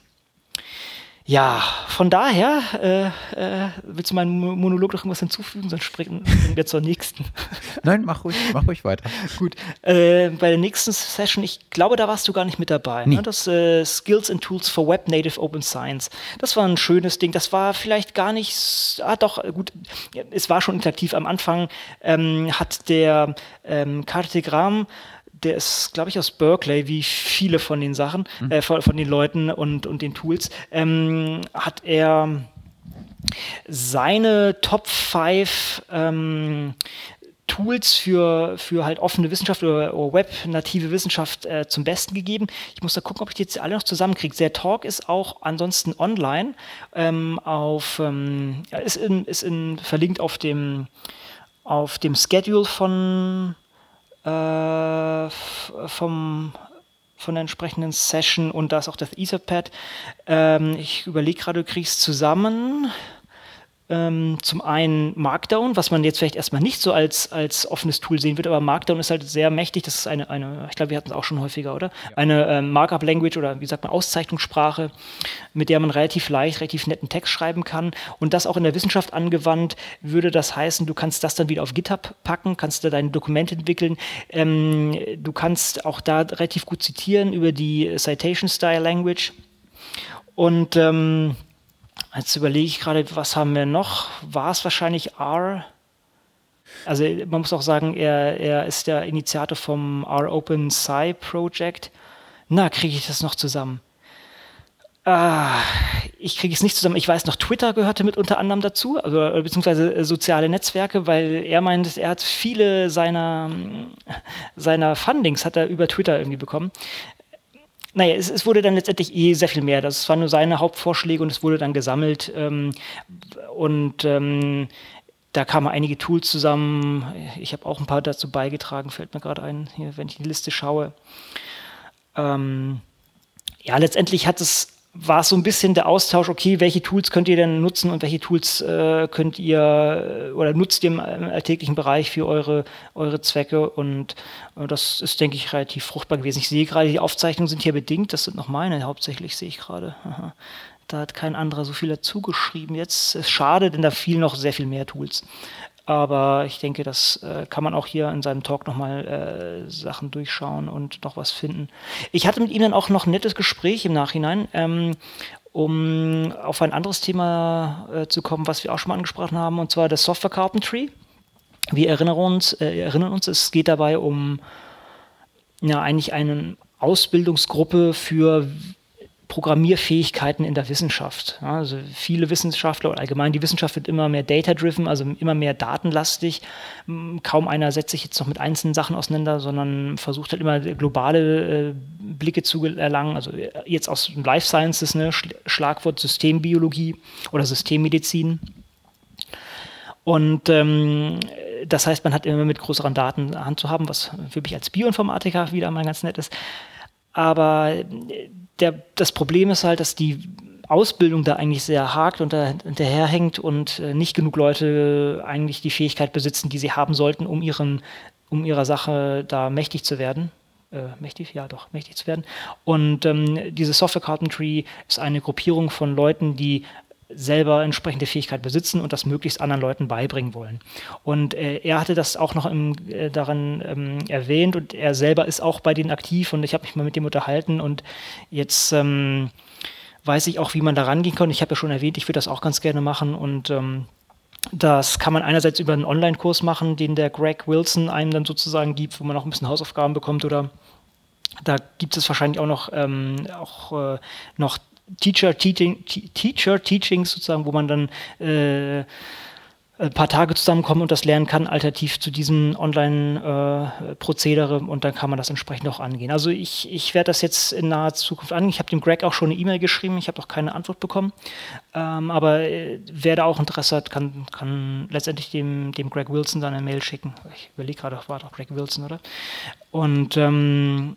Speaker 2: Ja, von daher, äh, äh, willst du meinen Monolog noch irgendwas hinzufügen, sonst springen, springen wir zur nächsten.
Speaker 1: Nein, mach ruhig, mach ruhig weiter.
Speaker 2: Gut. Äh, bei der nächsten Session, ich glaube, da warst du gar nicht mit dabei. Ne? Das äh, Skills and Tools for Web Native Open Science. Das war ein schönes Ding. Das war vielleicht gar nicht, ah doch, gut, es war schon interaktiv. Am Anfang ähm, hat der ähm, Kartegram der ist, glaube ich, aus Berkeley, wie viele von den Sachen, mhm. äh, von, von, den Leuten und, und den Tools, ähm, hat er seine Top 5 ähm, Tools für, für halt offene Wissenschaft oder, oder web-native Wissenschaft äh, zum Besten gegeben. Ich muss da gucken, ob ich die jetzt alle noch zusammenkriege. Der Talk ist auch ansonsten online ähm, auf, ähm, ist, in, ist in, verlinkt auf dem, auf dem Schedule von äh, vom, von der entsprechenden Session und da ist auch das Etherpad. Ähm, ich überlege gerade, du kriegst zusammen ähm, zum einen Markdown, was man jetzt vielleicht erstmal nicht so als, als offenes Tool sehen wird, aber Markdown ist halt sehr mächtig. Das ist eine, eine ich glaube, wir hatten es auch schon häufiger, oder? Ja. Eine ähm, Markup-Language oder wie sagt man, Auszeichnungssprache, mit der man relativ leicht, relativ netten Text schreiben kann. Und das auch in der Wissenschaft angewandt, würde das heißen, du kannst das dann wieder auf GitHub packen, kannst da deine Dokumente entwickeln. Ähm, du kannst auch da relativ gut zitieren über die Citation Style Language. Und ähm, Jetzt überlege ich gerade, was haben wir noch? War es wahrscheinlich R? Also man muss auch sagen, er, er ist der Initiator vom R Open Sci Project. Na, kriege ich das noch zusammen? Ah, ich kriege es nicht zusammen. Ich weiß noch, Twitter gehörte mit unter anderem dazu, also beziehungsweise äh, soziale Netzwerke, weil er meint, er hat viele seiner, seiner Fundings hat er über Twitter irgendwie bekommen naja, es, es, wurde dann letztendlich eh sehr viel mehr. Das waren nur seine Hauptvorschläge und es wurde dann gesammelt. Ähm, und ähm, da kamen einige Tools zusammen. Ich habe auch ein paar dazu beigetragen, fällt mir gerade ein, hier, wenn ich die Liste schaue. Ähm, ja, letztendlich hat es war es so ein bisschen der Austausch, okay, welche Tools könnt ihr denn nutzen und welche Tools äh, könnt ihr äh, oder nutzt ihr im, alltäglichen Bereich für eure, eure Zwecke und äh, das ist, denke ich, relativ fruchtbar gewesen. Ich sehe gerade, die Aufzeichnungen sind hier bedingt, das sind noch meine hauptsächlich, sehe ich gerade. Da hat kein anderer so viel dazu geschrieben. Jetzt ist schade, denn da fielen noch sehr viel mehr Tools. Aber ich denke, das äh, kann man auch hier in seinem Talk nochmal äh, Sachen durchschauen und noch was finden. Ich hatte mit ihm dann auch noch ein nettes Gespräch im Nachhinein, ähm, um auf ein anderes Thema äh, zu kommen, was wir auch schon mal angesprochen haben, und zwar das Software Carpentry. Wir erinnern uns, äh, erinnern uns es geht dabei um ja, eigentlich eine Ausbildungsgruppe für Programmierfähigkeiten in der Wissenschaft. Ja, also viele Wissenschaftler oder allgemein die Wissenschaft wird immer mehr data-driven, also immer mehr datenlastig. Kaum einer setzt sich jetzt noch mit einzelnen Sachen auseinander, sondern versucht halt immer globale äh, Blicke zu erlangen. Also jetzt aus Life Sciences, ne, Schlagwort Systembiologie oder Systemmedizin. Und ähm, das heißt, man hat immer mit größeren Daten Hand zu haben, was für mich als Bioinformatiker wieder mal ganz nett ist. Aber der, das Problem ist halt, dass die Ausbildung da eigentlich sehr hakt und da hinterherhängt und äh, nicht genug Leute eigentlich die Fähigkeit besitzen, die sie haben sollten, um, ihren, um ihrer Sache da mächtig zu werden. Äh, mächtig, ja doch, mächtig zu werden. Und ähm, diese Software Carpentry ist eine Gruppierung von Leuten, die selber entsprechende Fähigkeit besitzen und das möglichst anderen Leuten beibringen wollen. Und äh, er hatte das auch noch im, äh, daran ähm, erwähnt und er selber ist auch bei denen aktiv und ich habe mich mal mit dem unterhalten und jetzt ähm, weiß ich auch, wie man da rangehen kann. Ich habe ja schon erwähnt, ich würde das auch ganz gerne machen und ähm, das kann man einerseits über einen Online-Kurs machen, den der Greg Wilson einem dann sozusagen gibt, wo man auch ein bisschen Hausaufgaben bekommt oder da gibt es wahrscheinlich auch noch, ähm, auch, äh, noch Teacher Teaching, Teacher Teachings sozusagen, wo man dann äh, ein paar Tage zusammenkommen und das lernen kann, alternativ zu diesem Online-Prozedere äh, und dann kann man das entsprechend auch angehen. Also ich, ich werde das jetzt in naher Zukunft angehen. Ich habe dem Greg auch schon eine E-Mail geschrieben, ich habe noch keine Antwort bekommen, ähm, aber äh, wer da auch Interesse hat, kann, kann letztendlich dem, dem Greg Wilson dann eine Mail schicken. Ich überlege gerade, war doch Greg Wilson, oder? Und ähm,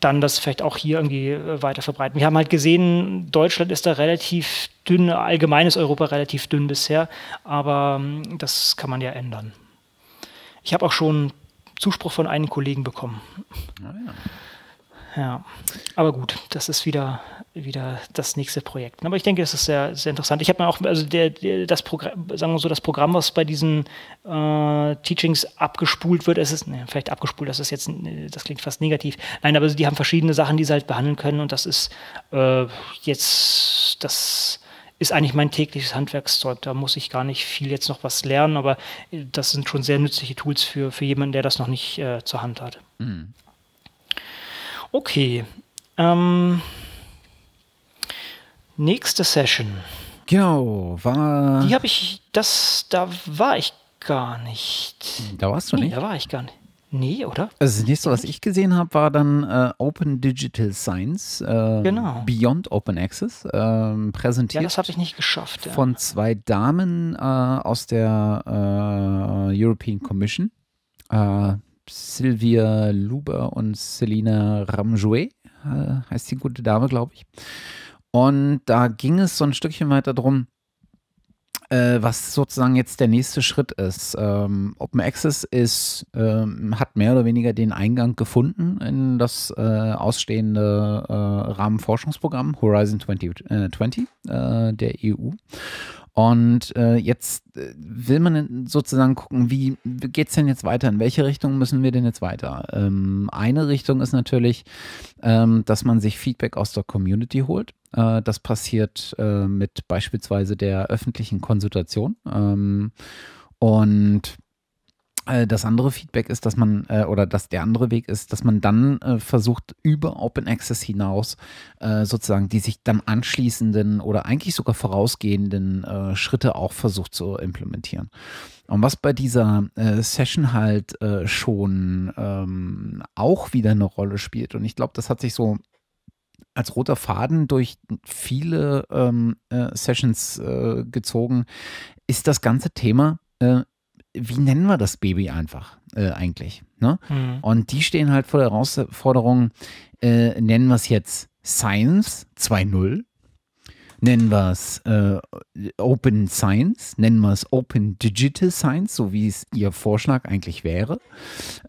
Speaker 2: dann das vielleicht auch hier irgendwie äh, weiter verbreiten. Wir haben halt gesehen, Deutschland ist da relativ dünn, allgemein ist Europa relativ dünn bisher, aber ähm, das kann man ja ändern. Ich habe auch schon Zuspruch von einigen Kollegen bekommen. Ah, Ja, aber gut, das ist wieder, wieder das nächste Projekt. Aber ich denke, es ist sehr, sehr interessant. Ich habe mir auch, also der, der, das Programm, sagen wir so, das Programm, was bei diesen äh, Teachings abgespult wird, es ist, ne, vielleicht abgespult, das ist jetzt, das klingt fast negativ. Nein, aber die haben verschiedene Sachen, die sie halt behandeln können und das ist äh, jetzt, das ist eigentlich mein tägliches Handwerkszeug. Da muss ich gar nicht viel jetzt noch was lernen, aber das sind schon sehr nützliche Tools für, für jemanden, der das noch nicht äh, zur Hand hat. Mhm. Okay. Ähm, nächste Session.
Speaker 1: Genau, war.
Speaker 2: Die habe ich, das, da war ich gar nicht.
Speaker 1: Da warst du nee, nicht?
Speaker 2: Da war ich gar nicht. Nee, oder?
Speaker 1: Also das nächste, was ich gesehen habe, war dann äh, Open Digital Science, äh,
Speaker 2: genau.
Speaker 1: Beyond Open Access, äh, präsentiert.
Speaker 2: Ja, das habe ich nicht geschafft. Ja.
Speaker 1: Von zwei Damen äh, aus der äh, European Commission. Äh, Sylvia Luber und Selina Ramjouet, heißt die gute Dame, glaube ich. Und da ging es so ein Stückchen weiter drum, äh, was sozusagen jetzt der nächste Schritt ist. Ähm, Open Access ist, ähm, hat mehr oder weniger den Eingang gefunden in das äh, ausstehende äh, Rahmenforschungsprogramm Horizon 2020 äh, der EU. Und äh, jetzt äh, will man sozusagen gucken, wie geht es denn jetzt weiter? In welche Richtung müssen wir denn jetzt weiter? Ähm, eine Richtung ist natürlich, ähm, dass man sich Feedback aus der Community holt. Äh, das passiert äh, mit beispielsweise der öffentlichen Konsultation. Ähm, und das andere Feedback ist, dass man, äh, oder dass der andere Weg ist, dass man dann äh, versucht, über Open Access hinaus äh, sozusagen die sich dann anschließenden oder eigentlich sogar vorausgehenden äh, Schritte auch versucht zu implementieren. Und was bei dieser äh, Session halt schon ähm, auch wieder eine Rolle spielt, und ich glaube, das hat sich so als roter Faden durch viele ähm, Sessions gezogen, ist das ganze Thema wie nennen wir das Baby einfach äh, eigentlich? Ne? Mhm. Und die stehen halt vor der Herausforderung, äh, nennen wir es jetzt Science 2.0, nennen wir es äh, Open Science, nennen wir es Open Digital Science, so wie es ihr Vorschlag eigentlich wäre.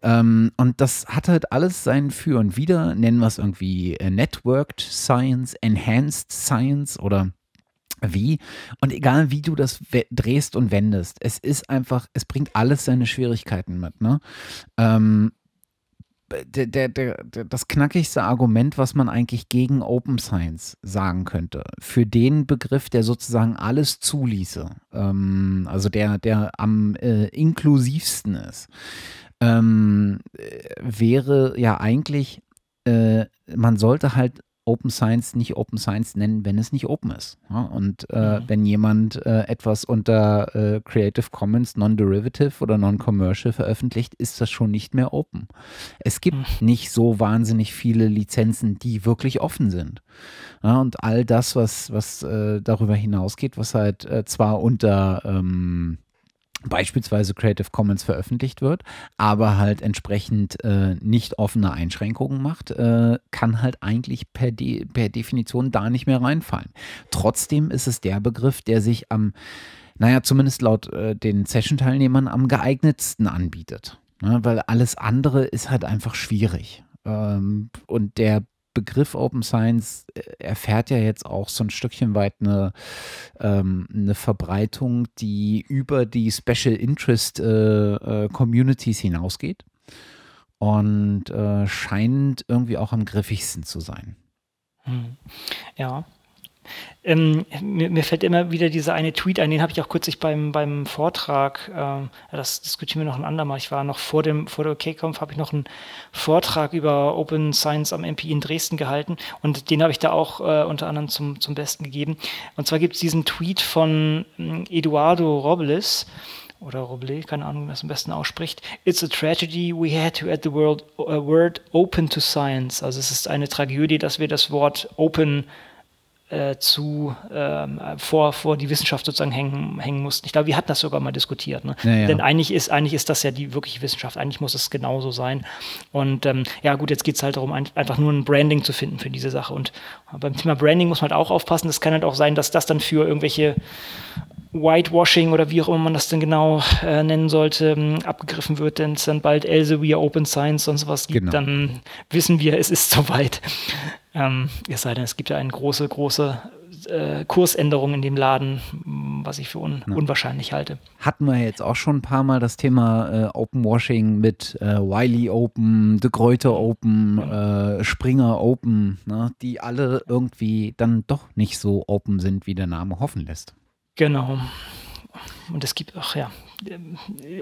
Speaker 1: Ähm, und das hat halt alles sein Für und Wider, nennen wir es irgendwie äh, Networked Science, Enhanced Science oder wie. Und egal wie du das drehst und wendest, es ist einfach, es bringt alles seine Schwierigkeiten mit. Ne? Ähm, der, der, der, das knackigste Argument, was man eigentlich gegen Open Science sagen könnte, für den Begriff, der sozusagen alles zuließe, ähm, also der, der am äh, inklusivsten ist, ähm, wäre ja eigentlich, äh, man sollte halt Open Science nicht Open Science nennen, wenn es nicht open ist. Ja, und äh, mhm. wenn jemand äh, etwas unter äh, Creative Commons Non-Derivative oder Non-Commercial veröffentlicht, ist das schon nicht mehr open. Es gibt mhm. nicht so wahnsinnig viele Lizenzen, die wirklich offen sind. Ja, und all das, was, was äh, darüber hinausgeht, was halt äh, zwar unter ähm, beispielsweise Creative Commons veröffentlicht wird, aber halt entsprechend äh, nicht offene Einschränkungen macht, äh, kann halt eigentlich per, De per Definition da nicht mehr reinfallen. Trotzdem ist es der Begriff, der sich am, naja, zumindest laut äh, den Session-Teilnehmern am geeignetsten anbietet. Ne? Weil alles andere ist halt einfach schwierig. Ähm, und der Begriff Open Science äh, erfährt ja jetzt auch so ein Stückchen weit eine, ähm, eine Verbreitung, die über die Special Interest äh, äh, Communities hinausgeht und äh, scheint irgendwie auch am griffigsten zu sein.
Speaker 2: Hm. Ja, ähm, mir, mir, fällt immer wieder dieser eine Tweet ein, den habe ich auch kürzlich beim, beim Vortrag, äh, das diskutieren wir noch ein andermal. Ich war noch vor dem vor der OK-Conf, habe ich noch einen Vortrag über Open Science am MP in Dresden gehalten und den habe ich da auch äh, unter anderem zum, zum Besten gegeben. Und zwar gibt es diesen Tweet von äh, Eduardo Robles, oder Roble, keine Ahnung, wie man es am besten ausspricht. It's a tragedy we had to add the word, uh, word open to science. Also es ist eine Tragödie, dass wir das Wort open äh, zu ähm, vor, vor die Wissenschaft sozusagen hängen, hängen mussten. Ich glaube, wir hatten das sogar mal diskutiert. Ne? Ja, ja. Denn eigentlich ist, eigentlich ist das ja die wirkliche Wissenschaft. Eigentlich muss es genauso sein. Und ähm, ja, gut, jetzt geht es halt darum, ein, einfach nur ein Branding zu finden für diese Sache. Und beim Thema Branding muss man halt auch aufpassen. Es kann halt auch sein, dass das dann für irgendwelche Whitewashing oder wie auch immer man das denn genau äh, nennen sollte, ähm, abgegriffen wird, denn es dann bald Elsevier, Open Science, sonst was gibt, genau. dann wissen wir, es ist soweit. Ähm, es sei denn, es gibt ja eine große, große äh, Kursänderung in dem Laden, was ich für un ja. unwahrscheinlich halte.
Speaker 1: Hatten wir jetzt auch schon ein paar Mal das Thema äh, Open Washing mit äh, Wiley Open, De Gruyter Open, ja. äh, Springer Open, ne, die alle irgendwie dann doch nicht so open sind, wie der Name hoffen lässt.
Speaker 2: Genau. Und es gibt auch, ja,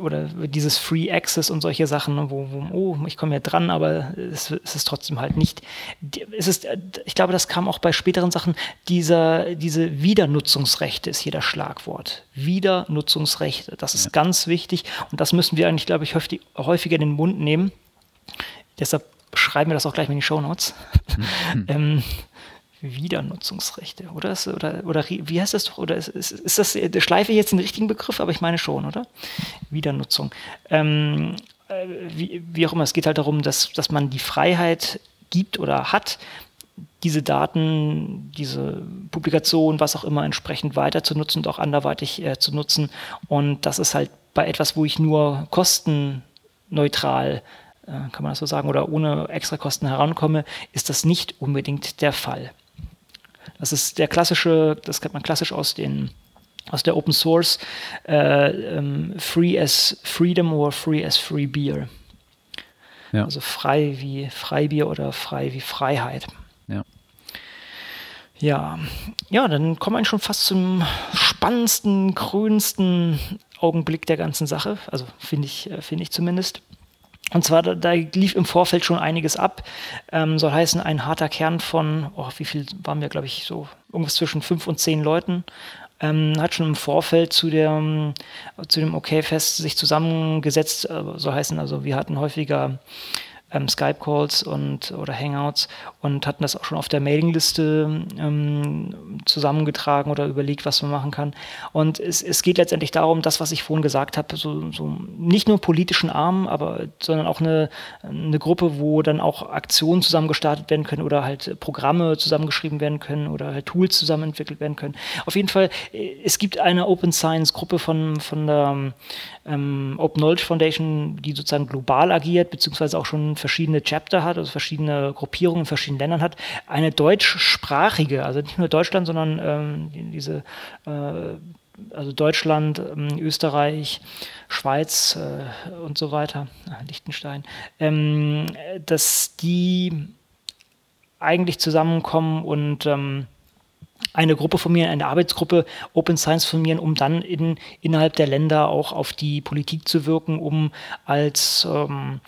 Speaker 2: oder dieses Free Access und solche Sachen, ne, wo, wo oh, ich komme ja dran, aber es, es, ist trotzdem halt nicht. Es ist, ich glaube, das kam auch bei späteren Sachen. Dieser, diese Wiedernutzungsrechte ist hier das Schlagwort. Wiedernutzungsrechte, das ist ja. ganz wichtig und das müssen wir eigentlich, glaube ich, häufiger in den Mund nehmen. Deshalb schreiben wir das auch gleich in die Show Notes. Mhm. ähm, Wiedernutzungsrechte, oder? Ist, oder, oder wie heißt das doch? Oder ist, ist, ist das, der Schleife jetzt ein richtigen Begriff? Aber ich meine schon, oder? Wiedernutzung. Ähm, äh, wie, wie, auch immer, es geht halt darum, dass, dass man die Freiheit gibt oder hat, diese Daten, diese Publikation, was auch immer, entsprechend weiter zu nutzen und auch anderweitig äh, zu nutzen. Und das ist halt bei etwas, wo ich nur kostenneutral äh, kann man das so sagen, oder ohne Extrakosten herankomme, ist das nicht unbedingt der Fall. Das ist der klassische, das kennt man klassisch aus den aus der Open Source äh, ähm, Free as Freedom oder Free as Free Beer. Ja. Also frei wie Freibier oder frei wie Freiheit.
Speaker 1: Ja.
Speaker 2: Ja, ja, dann kommen wir schon fast zum spannendsten, grünsten Augenblick der ganzen Sache. Also finde ich, äh, finde ich zumindest. Und zwar, da, da, lief im Vorfeld schon einiges ab. Ähm, soll heißen, ein harter Kern von, oh, wie viel waren wir, glaube ich, so irgendwas zwischen fünf und zehn Leuten. Ähm, hat schon im Vorfeld zu, der, zu dem OK-Fest sich zusammengesetzt. Äh, soll heißen, also wir hatten häufiger ähm, Skype-Calls und oder Hangouts und hatten das auch schon auf der Mailingliste ähm, zusammengetragen oder überlegt, was man machen kann. Und es, es geht letztendlich darum, das, was ich vorhin gesagt habe, so, so nicht nur politischen Arm, aber sondern auch eine, eine Gruppe, wo dann auch Aktionen zusammen gestartet werden können oder halt Programme zusammengeschrieben werden können oder halt Tools zusammen entwickelt werden können. Auf jeden Fall, äh, es gibt eine Open Science Gruppe von, von der ähm, Open Knowledge Foundation, die sozusagen global agiert, beziehungsweise auch schon verschiedene Chapter hat, also verschiedene Gruppierungen in verschiedenen Ländern hat. Eine deutschsprachige, also nicht nur Deutschland, sondern ähm, diese äh, also Deutschland, ähm, Österreich, Schweiz äh, und so weiter, äh, Liechtenstein, ähm, dass die eigentlich zusammenkommen und ähm, eine Gruppe formieren, eine Arbeitsgruppe Open Science formieren, um dann in, innerhalb der Länder auch auf die Politik zu wirken, um als ähm,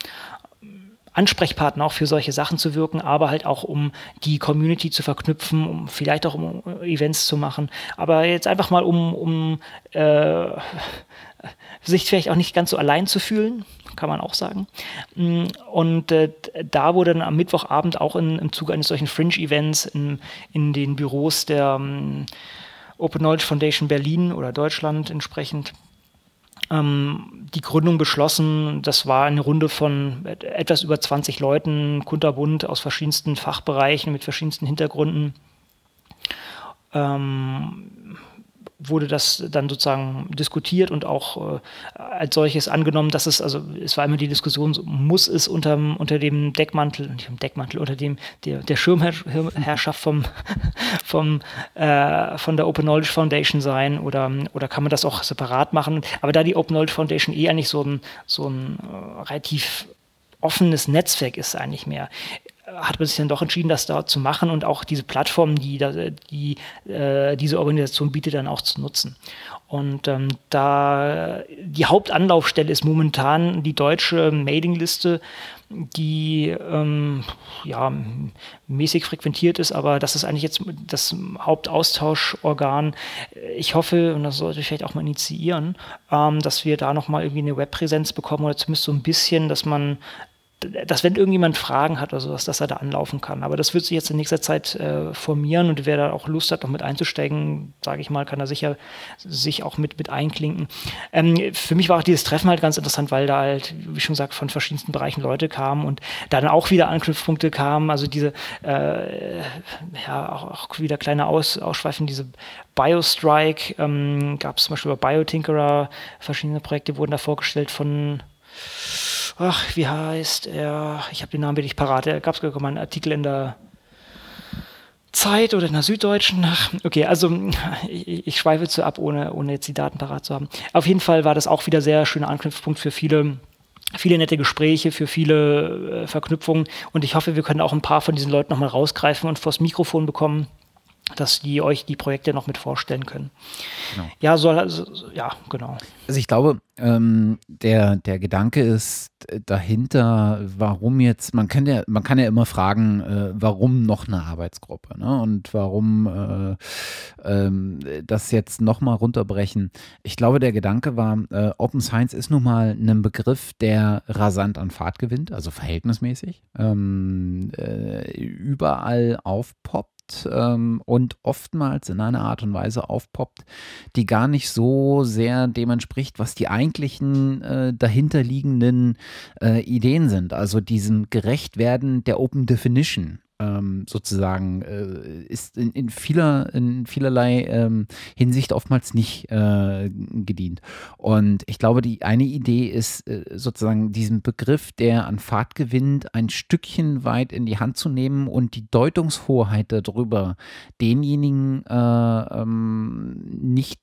Speaker 2: Ansprechpartner auch für solche Sachen zu wirken, aber halt auch um die Community zu verknüpfen, um vielleicht auch um Events zu machen. Aber jetzt einfach mal um, um äh, sich vielleicht auch nicht ganz so allein zu fühlen, kann man auch sagen. Mm, und äh, da wurde dann am Mittwochabend auch in, im Zuge eines solchen Fringe-Events in, in den Büros der um, Open Knowledge Foundation Berlin oder Deutschland entsprechend ähm, die Gründung beschlossen. Das war eine Runde von etwas über 20 Leuten, kunterbunt aus verschiedensten Fachbereichen mit verschiedensten Hintergründen. Ähm, wurde das dann sozusagen diskutiert und auch äh, als solches angenommen, dass es, also es war immer die Diskussion, muss es unter, unter dem Deckmantel, nicht dem Deckmantel, unter dem der, der Schirmherrschaft vom, vom, äh, von der Open Knowledge Foundation sein oder, oder kann man das auch separat machen? Aber da die Open Knowledge Foundation eh eigentlich so ein, so ein äh, relativ offenes Netzwerk ist eigentlich mehr, hat man sich dann doch entschieden, das da zu machen und auch diese Plattform, die, die äh, diese Organisation bietet, dann auch zu nutzen. Und ähm, da die Hauptanlaufstelle ist momentan die deutsche Mailingliste, die ähm, ja mäßig frequentiert ist, aber das ist eigentlich jetzt das Hauptaustauschorgan. Ich hoffe, und das sollte ich vielleicht auch mal initiieren, ähm, dass wir da nochmal irgendwie eine Webpräsenz bekommen oder zumindest so ein bisschen, dass man dass wenn irgendjemand Fragen hat oder sowas, dass er da anlaufen kann. Aber das wird sich jetzt in nächster Zeit äh, formieren und wer da auch Lust hat, noch mit einzusteigen, sage ich mal, kann er sicher sich auch mit, mit einklinken. Ähm, für mich war auch dieses Treffen halt ganz interessant, weil da halt, wie schon gesagt, von verschiedensten Bereichen Leute kamen und dann auch wieder Anknüpfpunkte kamen. Also diese, äh, ja, auch, auch, wieder kleine Aus, Ausschweifen, diese Biostrike, ähm, gab es zum Beispiel bei Biotinkerer, verschiedene Projekte wurden da vorgestellt von ach, wie heißt er? Ich habe den Namen wirklich parat. Da gab es mal einen Artikel in der Zeit oder in der Süddeutschen. Okay, also ich, ich schweife zu ab, ohne, ohne jetzt die Daten parat zu haben. Auf jeden Fall war das auch wieder sehr schöner Anknüpfpunkt für viele viele nette Gespräche, für viele äh, Verknüpfungen. Und ich hoffe, wir können auch ein paar von diesen Leuten nochmal rausgreifen und vors Mikrofon bekommen, dass die euch die Projekte noch mit vorstellen können. Genau. Ja, soll also, ja, genau.
Speaker 1: Also ich glaube, ähm, der, der Gedanke ist dahinter, warum jetzt, man kann ja, man kann ja immer fragen, äh, warum noch eine Arbeitsgruppe, ne? Und warum äh, ähm, das jetzt nochmal runterbrechen. Ich glaube, der Gedanke war, äh, Open Science ist nun mal ein Begriff, der rasant an Fahrt gewinnt, also verhältnismäßig, ähm, äh, überall aufpoppt ähm, und oftmals in einer Art und Weise aufpoppt, die gar nicht so sehr dem entspricht, was die eigentlichen äh, dahinterliegenden äh, Ideen sind. Also diesem Gerechtwerden der Open Definition ähm, sozusagen äh, ist in, in, vieler, in vielerlei ähm, Hinsicht oftmals nicht äh, gedient. Und ich glaube, die eine Idee ist äh, sozusagen diesen Begriff, der an Fahrt gewinnt, ein Stückchen weit in die Hand zu nehmen und die Deutungshoheit darüber denjenigen äh, ähm, nicht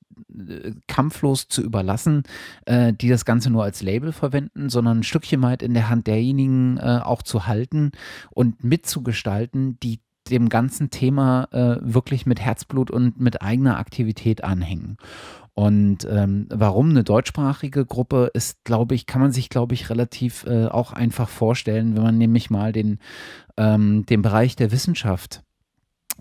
Speaker 1: kampflos zu überlassen, äh, die das Ganze nur als Label verwenden, sondern ein Stückchen weit in der Hand derjenigen auch zu halten und mitzugestalten gestalten, die dem ganzen Thema äh, wirklich mit Herzblut und mit eigener Aktivität anhängen. Und ähm, warum eine deutschsprachige Gruppe ist, glaube ich, kann man sich, glaube ich, relativ äh, auch einfach vorstellen, wenn man nämlich mal den, ähm, den Bereich der Wissenschaft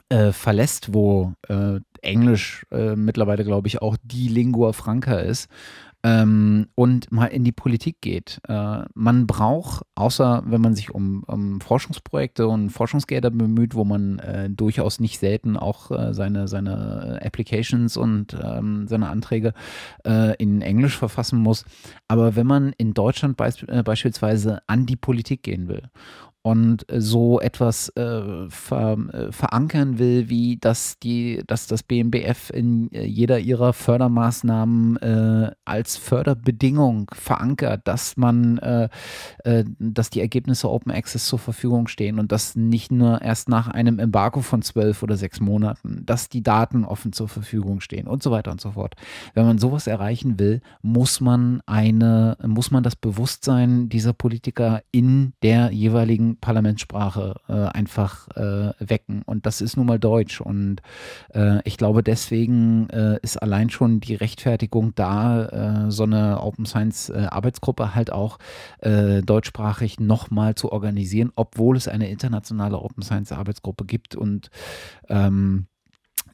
Speaker 1: äh, verlässt, wo äh, Englisch äh, mittlerweile, glaube ich, auch die Lingua Franca ist ähm, und mal in die Politik geht. Äh, man braucht, außer wenn man sich um, um, Forschungsprojekte und Forschungsgelder bemüht, wo man äh, durchaus nicht selten auch äh, seine, seine Applications und ähm, seine Anträge äh, in Englisch verfassen muss. Aber wenn man in Deutschland beisp äh, beispielsweise an die Politik gehen will und so etwas äh, ver, äh, verankern will, wie dass die, dass das BMBF in äh, jeder ihrer Fördermaßnahmen äh, als Förderbedingung verankert, dass man, äh, äh, dass die Ergebnisse Open Access zur Verfügung stehen und das nicht nur erst nach einem Embargo von zwölf oder sechs Monaten, dass die Daten offen zur Verfügung stehen und so weiter und so fort. Wenn man sowas erreichen will, muss man eine, muss man das Bewusstsein dieser Politiker in der jeweiligen Parlamentssprache äh, einfach äh, wecken. Und das ist nun mal Deutsch. Und äh, ich glaube, deswegen äh, ist allein schon die Rechtfertigung da, äh, so eine Open Science äh, Arbeitsgruppe halt auch deutschsprachig nochmal zu organisieren, obwohl es eine internationale Open Science Arbeitsgruppe gibt. Und ähm,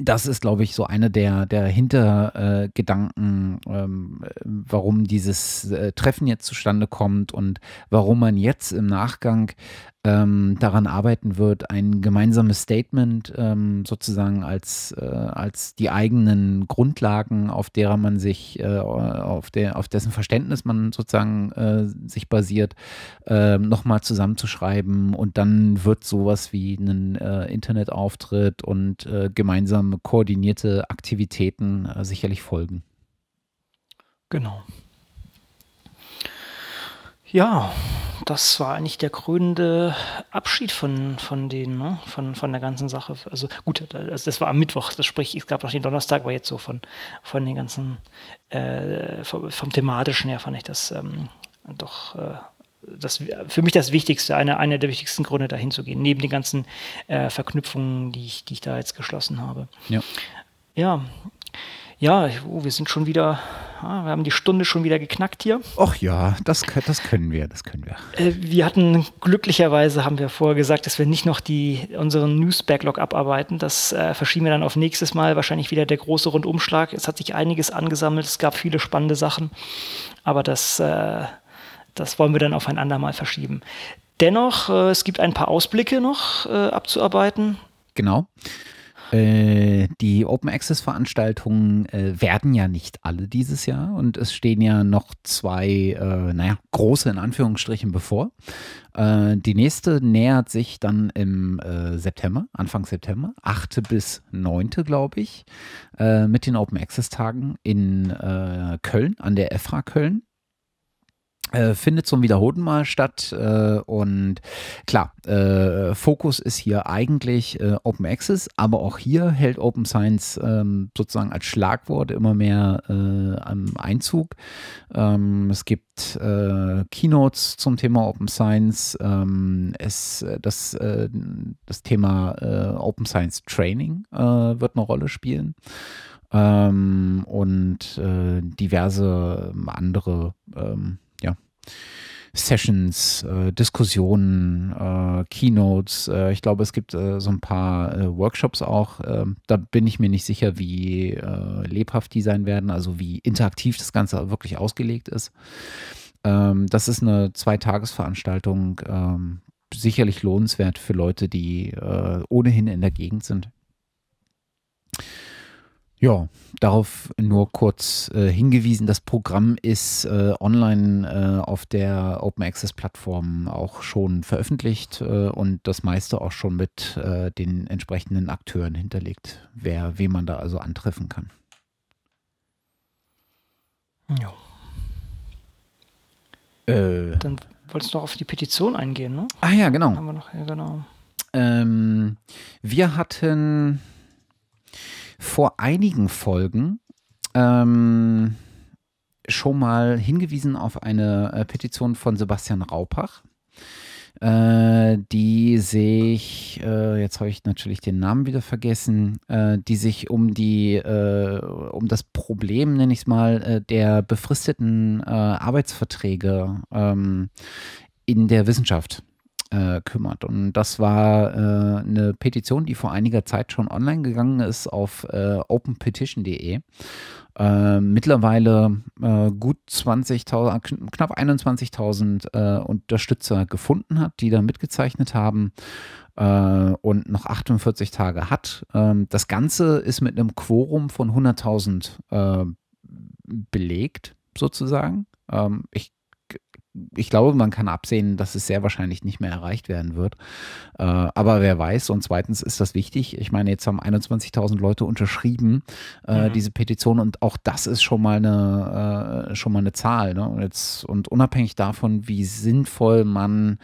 Speaker 1: das ist, glaube ich, so eine der, der Hintergedanken, äh, ähm, warum dieses äh, Treffen jetzt zustande kommt und warum man jetzt im Nachgang ähm, daran arbeiten wird, ein gemeinsames Statement ähm, sozusagen als, äh, als die eigenen Grundlagen, auf derer man sich, äh, auf, der, auf dessen Verständnis man sozusagen äh, sich basiert, äh, nochmal zusammenzuschreiben und dann wird sowas wie ein äh, Internetauftritt und äh, gemeinsame koordinierte Aktivitäten äh, sicherlich folgen.
Speaker 2: Genau. Ja, das war eigentlich der krönende Abschied von, von denen, ne? von, von der ganzen Sache. Also gut, das, das war am Mittwoch, das sprich, es gab noch den Donnerstag, war jetzt so von, von den ganzen, äh, vom, vom, thematischen her fand ich das ähm, doch äh, das, für mich das Wichtigste, einer eine der wichtigsten Gründe, dahin zu gehen, neben den ganzen äh, Verknüpfungen, die ich, die ich da jetzt geschlossen habe.
Speaker 1: Ja.
Speaker 2: Ja, ja, oh, wir sind schon wieder, ah, wir haben die Stunde schon wieder geknackt hier.
Speaker 1: Ach ja, das, das können wir, das können wir.
Speaker 2: Äh, wir hatten glücklicherweise, haben wir vorher gesagt, dass wir nicht noch die, unseren News-Backlog abarbeiten. Das äh, verschieben wir dann auf nächstes Mal. Wahrscheinlich wieder der große Rundumschlag. Es hat sich einiges angesammelt. Es gab viele spannende Sachen. Aber das, äh, das wollen wir dann auf ein andermal verschieben. dennoch, äh, es gibt ein paar Ausblicke noch äh, abzuarbeiten.
Speaker 1: Genau. Äh, die Open Access Veranstaltungen äh, werden ja nicht alle dieses Jahr und es stehen ja noch zwei, äh, naja, große in Anführungsstrichen bevor. Äh, die nächste nähert sich dann im äh, September, Anfang September, 8. bis 9. glaube ich, mit den Open Access Tagen in Köln, an der EFRA Köln. Äh, findet zum wiederholten Mal statt äh, und klar, äh, Fokus ist hier eigentlich äh, Open Access, aber auch hier hält Open Science ähm, sozusagen als Schlagwort immer mehr äh, am Einzug. Ähm, es gibt Keynotes zum Thema Open Science, ähm, es, das, das Thema Open Science Training wird eine Rolle spielen. Ähm, und diverse andere ähm, Sessions, äh, Diskussionen, äh, Keynotes. Äh, ich glaube, es gibt äh, so ein paar äh, Workshops auch. Ähm, da bin ich mir nicht sicher, wie äh, lebhaft die sein werden, also wie interaktiv das Ganze wirklich ausgelegt ist. Ähm, das ist eine Zweitagesveranstaltung, ähm, sicherlich lohnenswert für Leute, die ohnehin in der Gegend sind. Ja, darauf nur kurz äh, hingewiesen. Das Programm ist äh, online äh, auf der Open Access Plattform auch schon veröffentlicht äh, und das meiste auch schon mit äh, den entsprechenden Akteuren hinterlegt, wer, wen man da also antreffen kann.
Speaker 2: Ja. Äh. Dann wolltest du noch auf die Petition eingehen, ne?
Speaker 1: Ah ja, genau.
Speaker 2: Haben wir noch, ja, genau.
Speaker 1: Ähm, wir hatten vor einigen Folgen ähm, schon mal hingewiesen auf eine äh, Petition von Sebastian Raupach, äh, die sich, äh, jetzt habe ich natürlich den Namen wieder vergessen, äh, die sich um die, äh, um das Problem, nenne ich es mal, äh, der befristeten Arbeitsverträge ähm, in der Wissenschaft äh, kümmert. Und das war äh, eine Petition, die vor einiger Zeit schon online gegangen ist auf äh, openpetition.de. Äh, mittlerweile äh, gut 20.000, knapp 21.000 äh, Unterstützer gefunden hat, die da mitgezeichnet haben und noch 48 Tage hat. Ähm, das Ganze ist mit einem Quorum von 100.000 belegt, sozusagen. Ähm, ich ich glaube, man kann absehen, dass es sehr wahrscheinlich nicht mehr erreicht werden wird. Äh, aber wer weiß. Und zweitens ist das wichtig. Ich meine, jetzt haben 21.000 Leute unterschrieben, äh, mhm. diese Petition. Und auch das ist schon mal eine, äh, schon mal eine Zahl. Ne? Und, jetzt, und unabhängig davon, wie sinnvoll man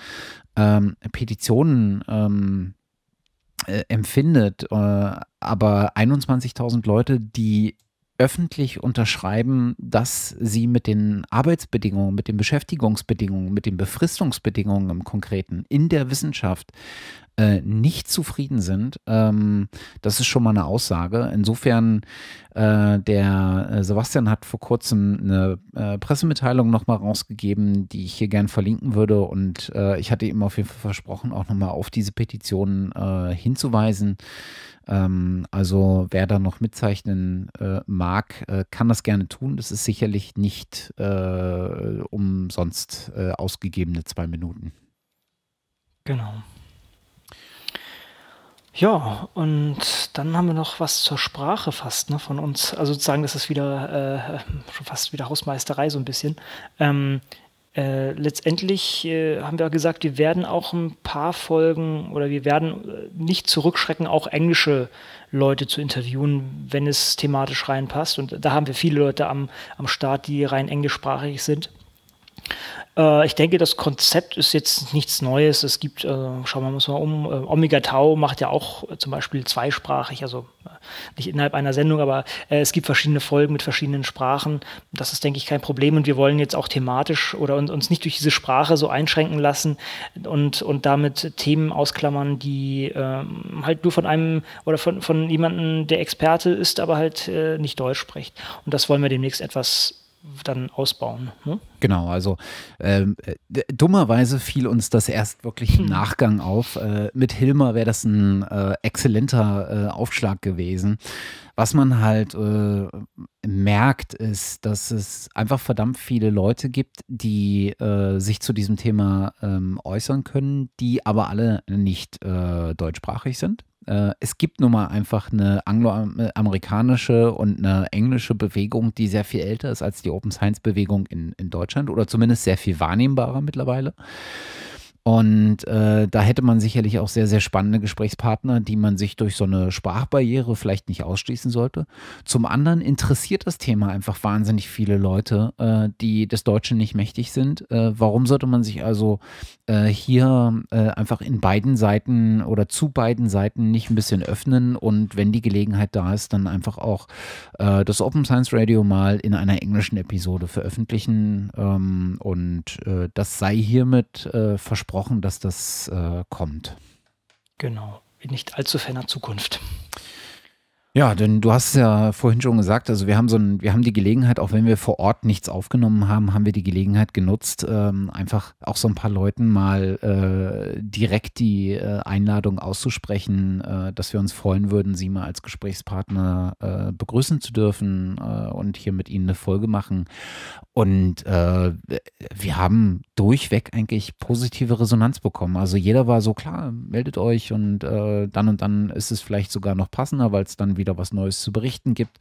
Speaker 1: ähm, Petitionen ähm, äh, empfindet, äh, aber 21.000 Leute, die öffentlich unterschreiben, dass sie mit den Arbeitsbedingungen, mit den Beschäftigungsbedingungen, mit den Befristungsbedingungen im Konkreten in der Wissenschaft äh, nicht zufrieden sind. Ähm, das ist schon mal eine Aussage. Insofern, äh, der äh, Sebastian hat vor kurzem eine äh, Pressemitteilung nochmal rausgegeben, die ich hier gern verlinken würde. Und äh, ich hatte ihm auf jeden Fall versprochen, auch nochmal auf diese Petition äh, hinzuweisen. Ähm, also wer da noch mitzeichnen äh, mag, äh, kann das gerne tun. Das ist sicherlich nicht äh, umsonst äh, ausgegebene zwei Minuten.
Speaker 2: Genau. Ja, und dann haben wir noch was zur Sprache fast ne, von uns. Also sozusagen, das ist wieder äh, schon fast wieder Hausmeisterei so ein bisschen. Ähm, äh, letztendlich äh, haben wir gesagt, wir werden auch ein paar Folgen oder wir werden äh, nicht zurückschrecken, auch englische Leute zu interviewen, wenn es thematisch reinpasst. Und da haben wir viele Leute am, am Start, die rein englischsprachig sind. Äh, ich denke, das Konzept ist jetzt nichts Neues. Es gibt, äh, schauen wir uns mal um, äh, Omega Tau macht ja auch äh, zum Beispiel zweisprachig, also äh, nicht innerhalb einer Sendung, aber äh, es gibt verschiedene Folgen mit verschiedenen Sprachen. Das ist, denke ich, kein Problem. Und wir wollen jetzt auch thematisch oder uns nicht durch diese Sprache so einschränken lassen und, und damit Themen ausklammern, die ähm, halt nur von einem oder von, von jemandem, der Experte ist, aber halt nicht Deutsch spricht. Und das wollen wir demnächst etwas dann ausbauen. Ne?
Speaker 1: Genau, also ähm, äh, dummerweise fiel uns das erst wirklich im hm. Nachgang auf. Äh, mit Hilmer wäre das ein äh, exzellenter äh, Aufschlag gewesen. Was man halt äh, merkt, ist, dass es einfach verdammt viele Leute gibt, die äh, sich zu diesem Thema ähm, äußern können, die aber alle nicht deutschsprachig sind. Äh, es gibt nun mal einfach eine angloamerikanische und eine englische Bewegung, die sehr viel älter ist als die Open Science Bewegung in, in Deutschland oder zumindest sehr viel wahrnehmbarer mittlerweile. Und äh, da hätte man sicherlich auch sehr, sehr spannende Gesprächspartner, die man sich durch so eine Sprachbarriere vielleicht nicht ausschließen sollte. Zum anderen interessiert das Thema einfach wahnsinnig viele Leute, äh, die des Deutschen nicht mächtig sind. Äh, warum sollte man sich also äh, hier äh, einfach in beiden Seiten oder zu beiden Seiten nicht ein bisschen öffnen und wenn die Gelegenheit da ist, dann einfach auch äh, das Open Science Radio mal in einer englischen Episode veröffentlichen. Ähm, und das sei hiermit versprochen versprochen, dass das äh, kommt.
Speaker 2: Genau, in nicht allzu ferner Zukunft.
Speaker 1: Ja, denn du hast ja vorhin schon gesagt, also wir haben so ein, wir haben die Gelegenheit, auch wenn wir vor Ort nichts aufgenommen haben, haben wir die Gelegenheit genutzt, ähm, einfach auch so ein paar Leuten mal äh, direkt die äh, Einladung auszusprechen, äh, dass wir uns freuen würden, sie mal als Gesprächspartner äh, begrüßen zu dürfen äh, und hier mit ihnen eine Folge machen. Und äh, wir haben durchweg eigentlich positive Resonanz bekommen. Also jeder war so klar, meldet euch und dann und dann ist es vielleicht sogar noch passender, weil es dann wieder wieder was Neues zu berichten gibt.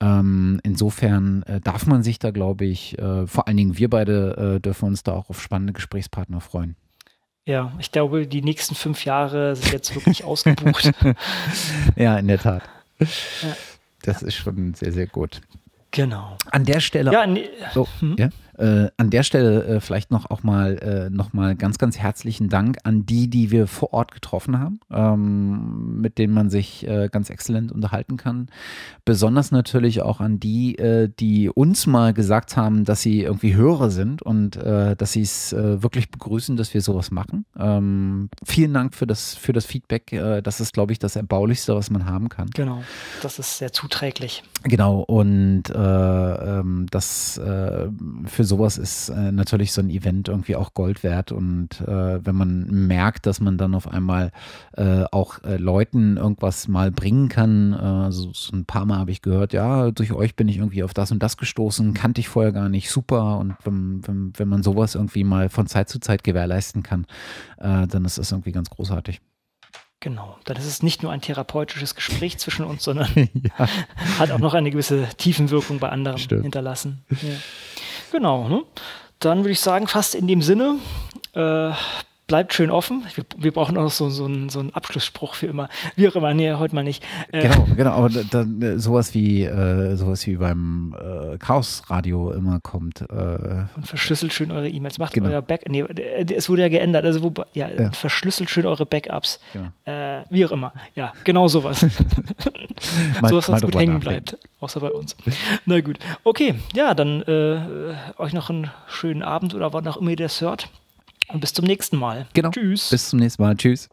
Speaker 1: Ähm, insofern äh, darf man sich da, glaube ich, äh, vor allen Dingen wir beide äh, dürfen uns da auch auf spannende Gesprächspartner freuen.
Speaker 2: Ja, ich glaube, die nächsten fünf Jahre sind jetzt wirklich ausgebucht.
Speaker 1: ja, in der Tat. Ja. Das ist schon sehr, sehr gut.
Speaker 2: Genau.
Speaker 1: An der Stelle.
Speaker 2: Ja, nee.
Speaker 1: so, hm? ja? Äh, an der Stelle äh, vielleicht noch auch mal äh, noch mal ganz ganz herzlichen Dank an die, die wir vor Ort getroffen haben, ähm, mit denen man sich äh, ganz exzellent unterhalten kann. Besonders natürlich auch an die, äh, die uns mal gesagt haben, dass sie irgendwie Hörer sind und äh, dass sie es wirklich begrüßen, dass wir sowas machen. Ähm, vielen Dank für das für das Feedback. das ist, glaube ich, das Erbaulichste, was man haben kann.
Speaker 2: Genau, das ist sehr zuträglich.
Speaker 1: Genau und ähm, das für für sowas ist äh, natürlich so ein Event irgendwie auch Gold wert. Und äh, wenn man merkt, dass man dann auf einmal äh, auch äh, Leuten irgendwas mal bringen kann, äh, so, so, ein paar Mal habe ich gehört, ja, durch euch bin ich irgendwie auf das und das gestoßen, kannte ich vorher gar nicht, super. Und wenn, wenn, wenn man sowas irgendwie mal von Zeit zu Zeit gewährleisten kann, äh, dann ist das irgendwie ganz großartig.
Speaker 2: Genau, dann ist es nicht nur ein therapeutisches Gespräch zwischen uns, sondern ja. hat auch noch eine gewisse Tiefenwirkung bei anderen Stimmt. hinterlassen. Ja. Genau, ne? Dann würde ich sagen, fast in dem Sinne, äh, bleibt schön offen. Wir, wir brauchen auch so, so, einen, so einen Abschlussspruch für immer. Wie auch immer, nee, heute mal nicht.
Speaker 1: Äh, genau, genau, aber dann äh, sowas wie äh, sowas wie beim äh, Chaos-Radio immer kommt. Äh,
Speaker 2: und verschlüsselt schön eure E-Mails. Macht genau. euer Back. Nee, es wurde ja geändert. Also wo, ja, ja. verschlüsselt schön eure Backups. Genau. Äh, wie auch immer. Ja, genau sowas. sowas, was gut hängen bleibt. Außer bei uns. Na gut. Okay, ja, dann euch noch einen schönen Abend oder wann auch immer ihr das hört. Und bis zum nächsten Mal.
Speaker 1: Genau. Tschüss. Bis zum nächsten Mal. Tschüss.